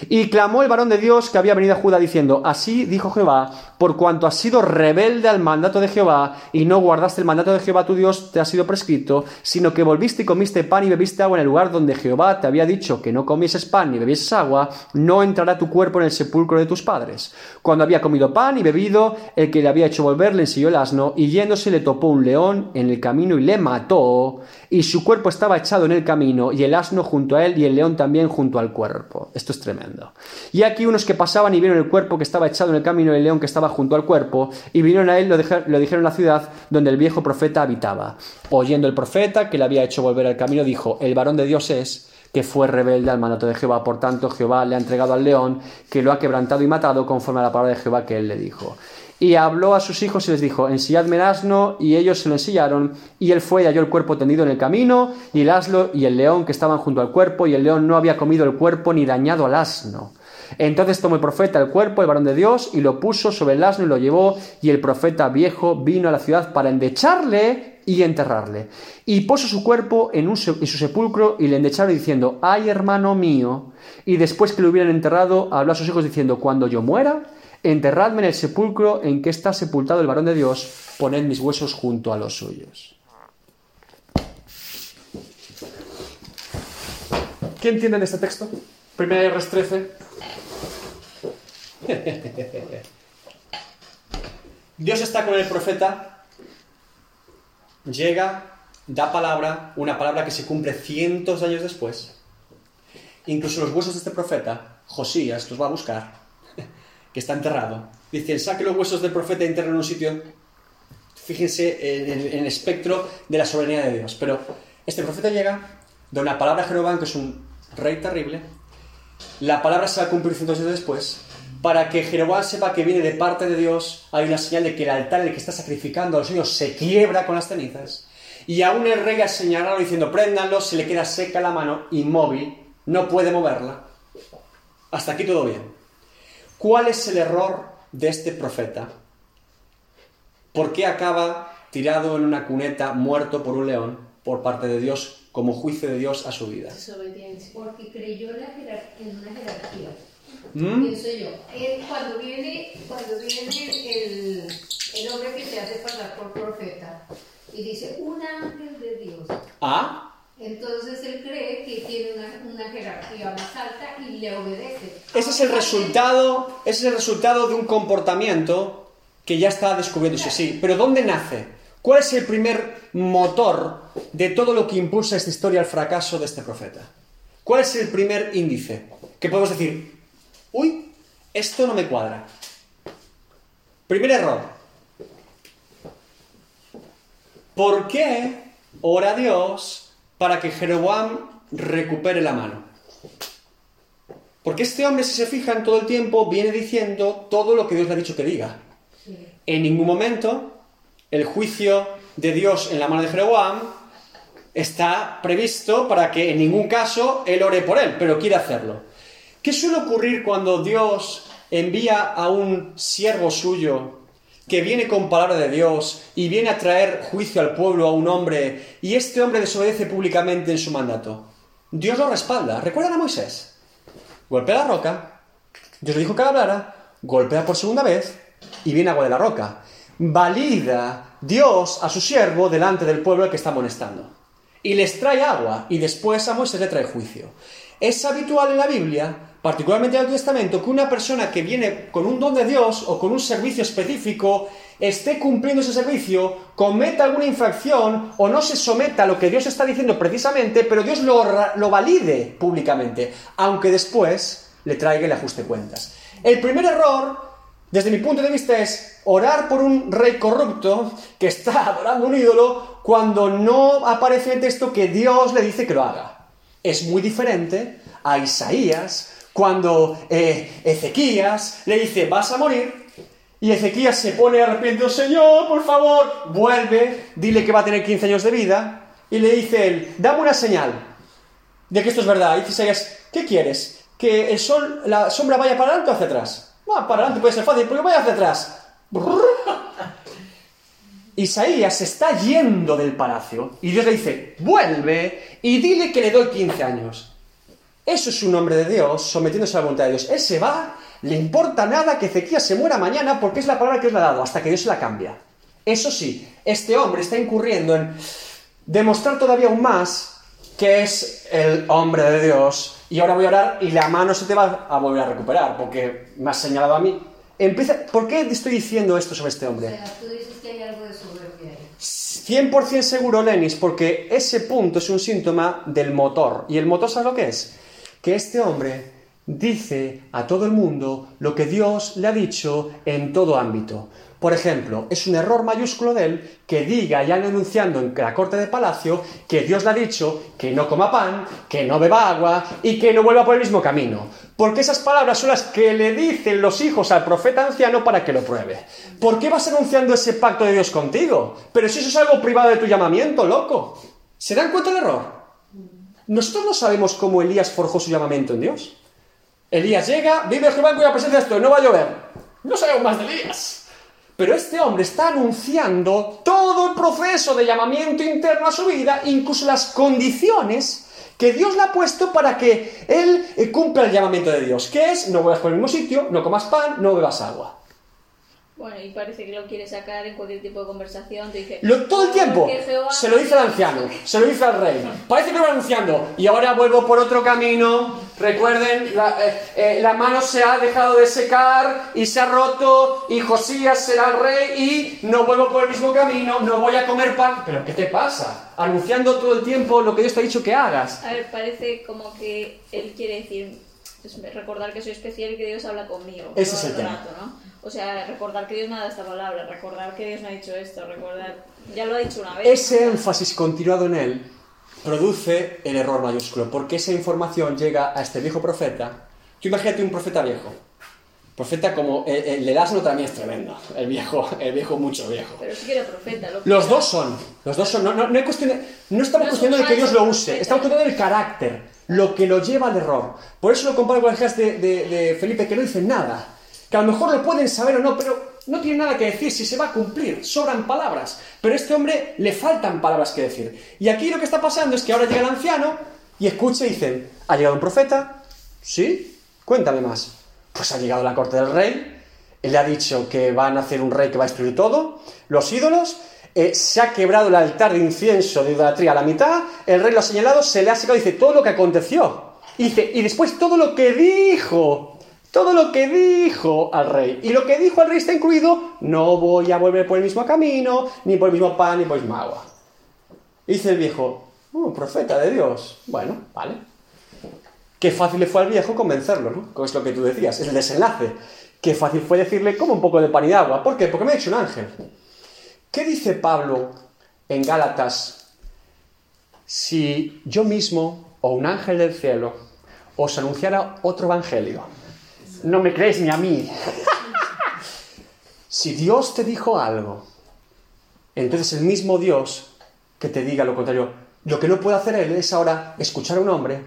y clamó el varón de Dios que había venido a Judá diciendo, así dijo Jehová, por cuanto has sido rebelde al mandato de Jehová y no guardaste el mandato de Jehová tu Dios te ha sido prescrito, sino que volviste y comiste pan y bebiste agua en el lugar donde Jehová te había dicho que no comieses pan ni bebieses agua, no entrará tu cuerpo en el sepulcro de tus padres. Cuando había comido pan y bebido, el que le había hecho volver le ensilló el asno y yéndose le topó un león en el camino y le mató, y su cuerpo estaba echado en el camino y el asno junto a él y el león también junto al cuerpo. Esto es tremendo. Y aquí unos que pasaban y vieron el cuerpo que estaba echado en el camino y el león que estaba junto al cuerpo, y vinieron a él, lo, lo dijeron en la ciudad donde el viejo profeta habitaba. Oyendo el profeta que le había hecho volver al camino, dijo, el varón de Dios es que fue rebelde al mandato de Jehová. Por tanto, Jehová le ha entregado al león, que lo ha quebrantado y matado, conforme a la palabra de Jehová que él le dijo. Y habló a sus hijos y les dijo, ensilladme el asno, y ellos se lo ensillaron, y él fue y halló el cuerpo tendido en el camino, y el asno y el león que estaban junto al cuerpo, y el león no había comido el cuerpo ni dañado al asno. Entonces tomó el profeta el cuerpo, el varón de Dios, y lo puso sobre el asno y lo llevó, y el profeta viejo vino a la ciudad para endecharle y enterrarle. Y puso su cuerpo en, su sepulcro y le endecharon diciendo, ay hermano mío. Y después que lo hubieran enterrado, habló a sus hijos diciendo, cuando yo muera, enterradme en el sepulcro en que está sepultado el varón de Dios, poned mis huesos junto a los suyos. ¿Qué entienden de este texto? Primera R 13. Dios está con el profeta, llega, da palabra, una palabra que se cumple cientos de años después. Incluso los huesos de este profeta, Josías, los va a buscar, que está enterrado, Dicen, saque los huesos del profeta interno en un sitio. Fíjense en el, en el espectro de la soberanía de Dios. Pero este profeta llega, da una palabra a Jeroboam, que es un rey terrible. La palabra se va a cumplir cientos de años después. Para que Jeroboam sepa que viene de parte de Dios, hay una señal de que el altar en el que está sacrificando a los niños se quiebra con las cenizas. Y aún el rey al señalarlo diciendo, préndanlo, se le queda seca la mano, inmóvil, no puede moverla. Hasta aquí todo bien. ¿Cuál es el error de este profeta? ¿Por qué acaba tirado en una cuneta, muerto por un león, por parte de Dios, como juicio de Dios a su vida? Porque creyó en una jerarquía. ¿Mm? Pienso yo. Él, cuando viene, cuando viene el, el hombre que se hace pasar por profeta y dice, un ángel de Dios. ¿Ah? Entonces él cree que tiene una, una jerarquía más alta y le obedece. Ese es el resultado, ese es el resultado de un comportamiento que ya está descubriéndose, sí. Pero ¿dónde nace? ¿Cuál es el primer motor de todo lo que impulsa esta historia al fracaso de este profeta? ¿Cuál es el primer índice? Que podemos decir, uy, esto no me cuadra. Primer error. ¿Por qué ora Dios para que Jeroboam recupere la mano? Porque este hombre, si se fijan todo el tiempo, viene diciendo todo lo que Dios le ha dicho que diga. En ningún momento el juicio de Dios en la mano de Jeroboam está previsto para que en ningún caso él ore por él, pero quiere hacerlo. ¿Qué suele ocurrir cuando Dios envía a un siervo suyo que viene con palabra de Dios y viene a traer juicio al pueblo a un hombre y este hombre desobedece públicamente en su mandato? Dios lo respalda. ¿Recuerdan a Moisés? Golpea la roca, Dios le dijo que hablara, golpea por segunda vez y viene agua de la roca. Valida Dios a su siervo delante del pueblo al que está amonestando. Y les trae agua y después a Moisés le trae juicio. Es habitual en la Biblia, particularmente en el Antiguo Testamento, que una persona que viene con un don de Dios o con un servicio específico esté cumpliendo ese servicio, cometa alguna infracción o no se someta a lo que Dios está diciendo precisamente, pero Dios lo, lo valide públicamente, aunque después le traiga le ajuste cuentas. El primer error, desde mi punto de vista, es orar por un rey corrupto que está adorando un ídolo cuando no aparece en el texto que Dios le dice que lo haga. Es muy diferente a Isaías cuando eh, Ezequías le dice vas a morir y Ezequías se pone arrepentido, Señor, por favor, vuelve, dile que va a tener 15 años de vida y le dice él, dame una señal de que esto es verdad. Y dice Isaías, ¿qué quieres? ¿Que el sol, la sombra vaya para adelante o hacia atrás? Bueno, para adelante puede ser fácil, pero vaya hacia atrás. Isaías se está yendo del palacio y Dios le dice, vuelve y dile que le doy 15 años. Eso es un hombre de Dios sometiéndose a la voluntad de Dios. Él se va, le importa nada que Ezequías se muera mañana porque es la palabra que Dios le ha dado, hasta que Dios se la cambia. Eso sí, este hombre está incurriendo en demostrar todavía aún más que es el hombre de Dios y ahora voy a orar y la mano se te va a volver a recuperar porque me has señalado a mí. Empieza, ¿Por qué estoy diciendo esto sobre este O hombre? sea, tú dices que hay algo de soberbia ahí. 100% seguro, Lenis, porque ese punto es un síntoma del motor. ¿Y el motor sabe lo que es? Que este hombre dice a todo el mundo lo que Dios le ha dicho en todo ámbito. Por ejemplo, es un error mayúsculo de él que diga, ya anunciando en la corte de palacio, que Dios le ha dicho que no coma pan, que no beba agua y que no vuelva por el mismo camino. Porque esas palabras son las que le dicen los hijos al profeta anciano para que lo pruebe. ¿Por qué vas anunciando ese pacto de Dios contigo? Pero si eso es algo privado de tu llamamiento, loco. ¿Se dan cuenta del error? Nosotros no sabemos cómo Elías forjó su llamamiento en Dios. Elías llega, vive Jehová en cuya presencia estoy, no va a llover. No sabemos más de Elías. Pero este hombre está anunciando todo el proceso de llamamiento interno a su vida, incluso las condiciones que Dios le ha puesto para que él eh, cumpla el llamamiento de Dios, que es no vuelvas por el mismo sitio, no comas pan, no bebas agua. Bueno, y parece que lo quiere sacar en cualquier tipo de conversación. Te dice, Lo- todo el tiempo "Porque Jehová se lo dice al anciano, se lo dice al rey. Parece que lo va anunciando. Y ahora vuelvo por otro camino. Recuerden, la, eh, eh, la mano se ha dejado de secar y se ha roto. Y Josías será el rey. Y no vuelvo por el mismo camino. No voy a comer pan. ¿Pero qué te pasa? Anunciando todo el tiempo lo que Dios te ha dicho que hagas. A ver, parece como que él quiere decir, Es recordar que soy especial y que Dios habla conmigo. Ese es el tema. rato, ¿no? O sea, recordar que Dios me ha dado esta palabra, recordar que Dios me ha dicho esto, recordar. Ya lo ha dicho una vez. Ese énfasis continuado en él produce el error mayúsculo, porque esa información llega a este viejo profeta. Tú imagínate un profeta viejo. Profeta como eh, el, el asno también es tremendo. El viejo, el viejo mucho viejo. Pero sí que era profeta. Lo que Los era- dos son, los dos son, no, no, no hay cuestión de- no estamos No cuestionando de que Dios lo use, profeta. estamos cuestionando del carácter, lo que lo lleva al error. Por eso lo comparo con el ejemplo de, de- de Felipe, que no dice nada, que a lo mejor lo pueden saber o no, pero no tiene nada que decir si se va a cumplir, sobran palabras. Pero a este hombre le faltan palabras que decir. Y aquí lo que está pasando es que ahora llega el anciano y escucha dicen, ¿ha llegado un profeta? ¿Sí? Cuéntame más. Pues ha llegado la corte del rey, le ha dicho que van a hacer un rey que va a destruir todo, los ídolos, eh, se ha quebrado el altar de incienso de idolatría a la mitad, el rey lo ha señalado, se le ha secado, dice todo lo que aconteció. Dice, y después todo lo que dijo, todo lo que dijo al rey. Y lo que dijo al rey está incluido, no voy a volver por el mismo camino, ni por el mismo pan, ni por el mismo agua. Dice el viejo, "Oh, profeta de Dios. Bueno, vale. Qué fácil le fue al viejo convencerlo, ¿no? Es lo que tú decías, es el desenlace. Qué fácil fue decirle, como un poco de pan y de agua. ¿Por qué? Porque me ha dicho un ángel. ¿Qué dice Pablo en Gálatas si yo mismo o un ángel del cielo os anunciara otro evangelio? No me creéis ni a mí. si Dios te dijo algo, entonces el mismo Dios que te diga lo contrario. Lo que no puede hacer él es ahora escuchar a un hombre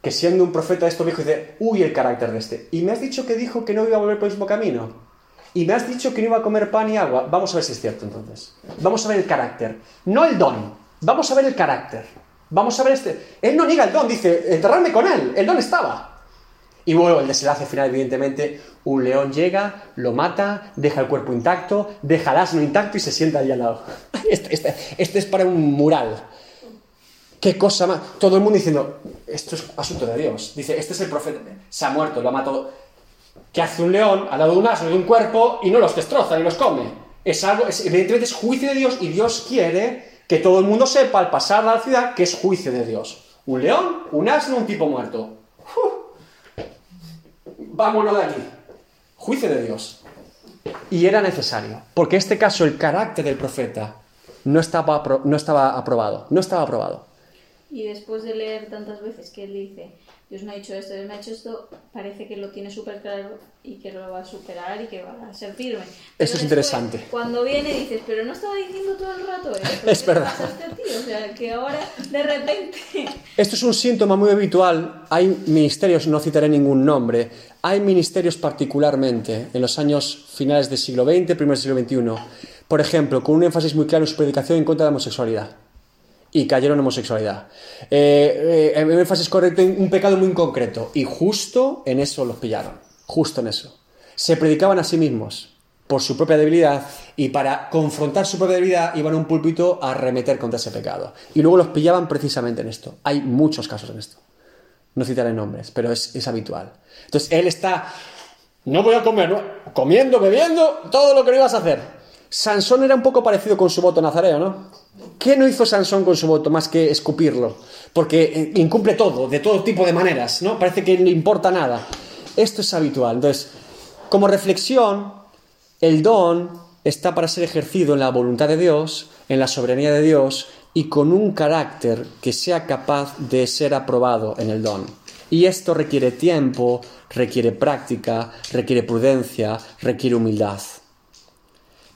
que siendo un profeta de esto viejo dice, uy, el carácter de este. Y me has dicho que dijo que no iba a volver por el mismo camino. Y me has dicho que no iba a comer pan y agua. Vamos a ver si es cierto entonces. Vamos a ver el carácter. No el don. Vamos a ver el carácter. Vamos a ver este. Él no niega el don, dice, enterrarme con él. El don estaba. Y luego el desenlace final, evidentemente, un león llega, lo mata, deja el cuerpo intacto, deja el asno intacto y se sienta ahí al lado. Este, este- este es para un mural. ¿Qué cosa más? Todo el mundo diciendo, esto es asunto de Dios. Dice, este es el profeta, se ha muerto, lo ha matado. ¿Qué hace un león al lado de un asno, de un cuerpo, y no los destroza ni los come? Es algo, es- evidentemente es juicio de Dios y Dios quiere que todo el mundo sepa al pasar a la ciudad que es juicio de Dios. Un león, un asno, un tipo muerto. Vámonos de aquí. Juicio de Dios. Y era necesario, porque en este caso el carácter del profeta no estaba, no estaba aprobado, no estaba aprobado. Y después de leer tantas veces que él dice, Dios me ha hecho esto, Dios me ha hecho esto, parece que lo tiene súper claro y que lo va a superar y que va a ser firme. Pero es después, interesante. Cuando viene dices, pero no estaba diciendo todo el rato esto. Es ¿qué le verdad. este tío? O sea, que ahora de repente... Esto es un síntoma muy habitual. Hay ministerios, no citaré ningún nombre, hay ministerios particularmente en los años finales del siglo XX, primeros del siglo XXI, por ejemplo, con un énfasis muy claro en su predicación en contra de la homosexualidad. Y cayeron en homosexualidad. Eh, eh, un énfasis correcto en un pecado muy concreto. Y justo en eso los pillaron. Justo en eso. Se predicaban a sí mismos por su propia debilidad y para confrontar su propia debilidad iban a un púlpito a arremeter contra ese pecado. Y luego los pillaban precisamente en esto. Hay muchos casos en esto. No citaré nombres, pero es, es habitual. Entonces él está, no voy a comer, no, comiendo, bebiendo, todo lo que no ibas a hacer. Sansón era un poco parecido con su voto nazareo, ¿no? ¿Qué no hizo Sansón con su voto más que escupirlo? Porque eh, incumple todo, de todo tipo de maneras, ¿no? Parece que no le importa nada. Esto es habitual. Entonces, como reflexión, el don está para ser ejercido en la voluntad de Dios, en la soberanía de Dios y con un carácter que sea capaz de ser aprobado en el don. Y esto requiere tiempo, requiere práctica, requiere prudencia, requiere humildad.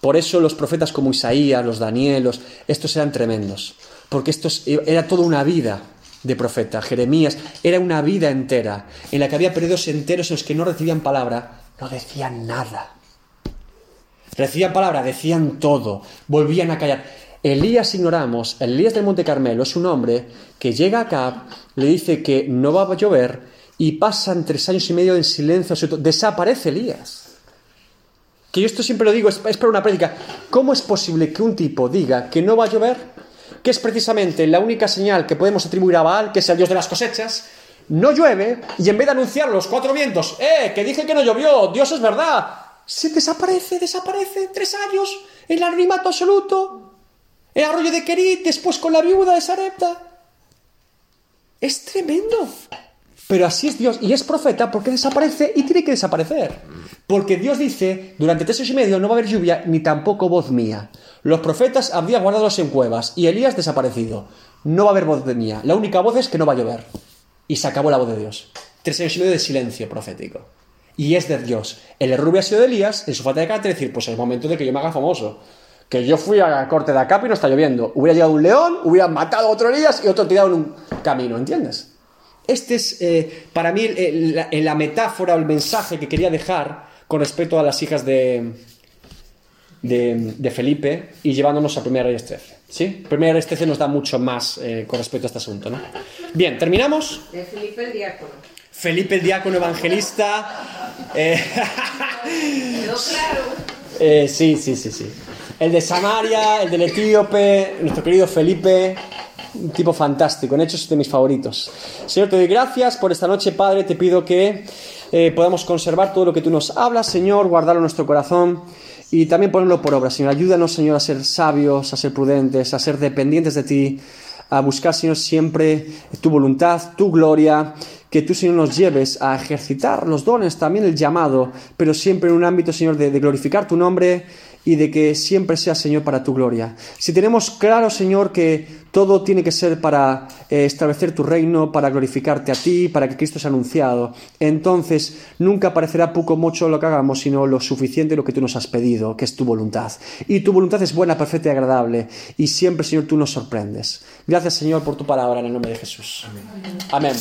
Por eso los profetas como Isaías, los Danielos, estos eran tremendos, porque esto era toda una vida de profeta. Jeremías era una vida entera, en la que había periodos enteros en los que no recibían palabra, no decían nada. Recibían palabra, decían todo, volvían a callar. Elías ignoramos, Elías del Monte Carmelo es un hombre que llega acá, le dice que no va a llover y pasan tres años y medio en silencio. Desaparece Elías. Que yo esto siempre lo digo, es, para una prédica. ¿Cómo es posible que un tipo diga que no va a llover? Que es precisamente la única señal que podemos atribuir a Baal, que es el dios de las cosechas. No llueve y en vez de anunciar los cuatro vientos, ¡eh! Que dije que no llovió, Dios es verdad. Se desaparece, desaparece, tres años, el anonimato absoluto. El arroyo de Kerit, después con la viuda de Sarepta. Es tremendo. Pero así es Dios. Y es profeta porque desaparece y tiene que desaparecer. Porque Dios dice, durante tres años y medio no va a haber lluvia ni tampoco voz mía. Los profetas había guardados en cuevas y Elías desaparecido. No va a haber voz de mía. La única voz es que no va a llover. Y se acabó la voz de Dios. Tres años y medio de silencio profético. Y es de Dios. El error hubiera sido de Elías, en su falta de carácter, decir, pues es momento de que yo me haga famoso. Que yo fui a la corte de Acap y no está lloviendo. Hubiera llegado un león, hubiera matado a otro Elías y otro tirado en un camino, ¿entiendes? Este es eh, para mí la metáfora o el mensaje que quería dejar con respecto a las hijas de, de, de Felipe y llevándonos a 1 Reyes 13. ¿Sí? 1 Reyes 13 nos da mucho más eh, con respecto a este asunto, ¿no? Bien, terminamos. De Felipe el diácono. Felipe el diácono evangelista. eh, eh, sí, sí, sí, sí. El de Samaria, el del etíope, nuestro querido Felipe, un tipo fantástico, en hecho es de mis favoritos. Señor, te doy gracias por esta noche, Padre, te pido que eh, podamos conservar todo lo que tú nos hablas, Señor, guardarlo en nuestro corazón y también ponerlo por obra, Señor. Ayúdanos, Señor, a ser sabios, a ser prudentes, a ser dependientes de ti, a buscar, Señor, siempre tu voluntad, tu gloria, que tú, Señor, nos lleves a ejercitar los dones, también el llamado, pero siempre en un ámbito, Señor, de, de glorificar tu nombre y de que siempre sea, Señor, para tu gloria. Si tenemos claro, Señor, que todo tiene que ser para eh, establecer tu reino, para glorificarte a ti, para que Cristo sea anunciado, entonces nunca parecerá poco mucho lo que hagamos, sino lo suficiente lo que tú nos has pedido, que es tu voluntad. Y tu voluntad es buena, perfecta y agradable, y siempre, Señor, tú nos sorprendes. Gracias, Señor, por tu palabra en el nombre de Jesús. Amén.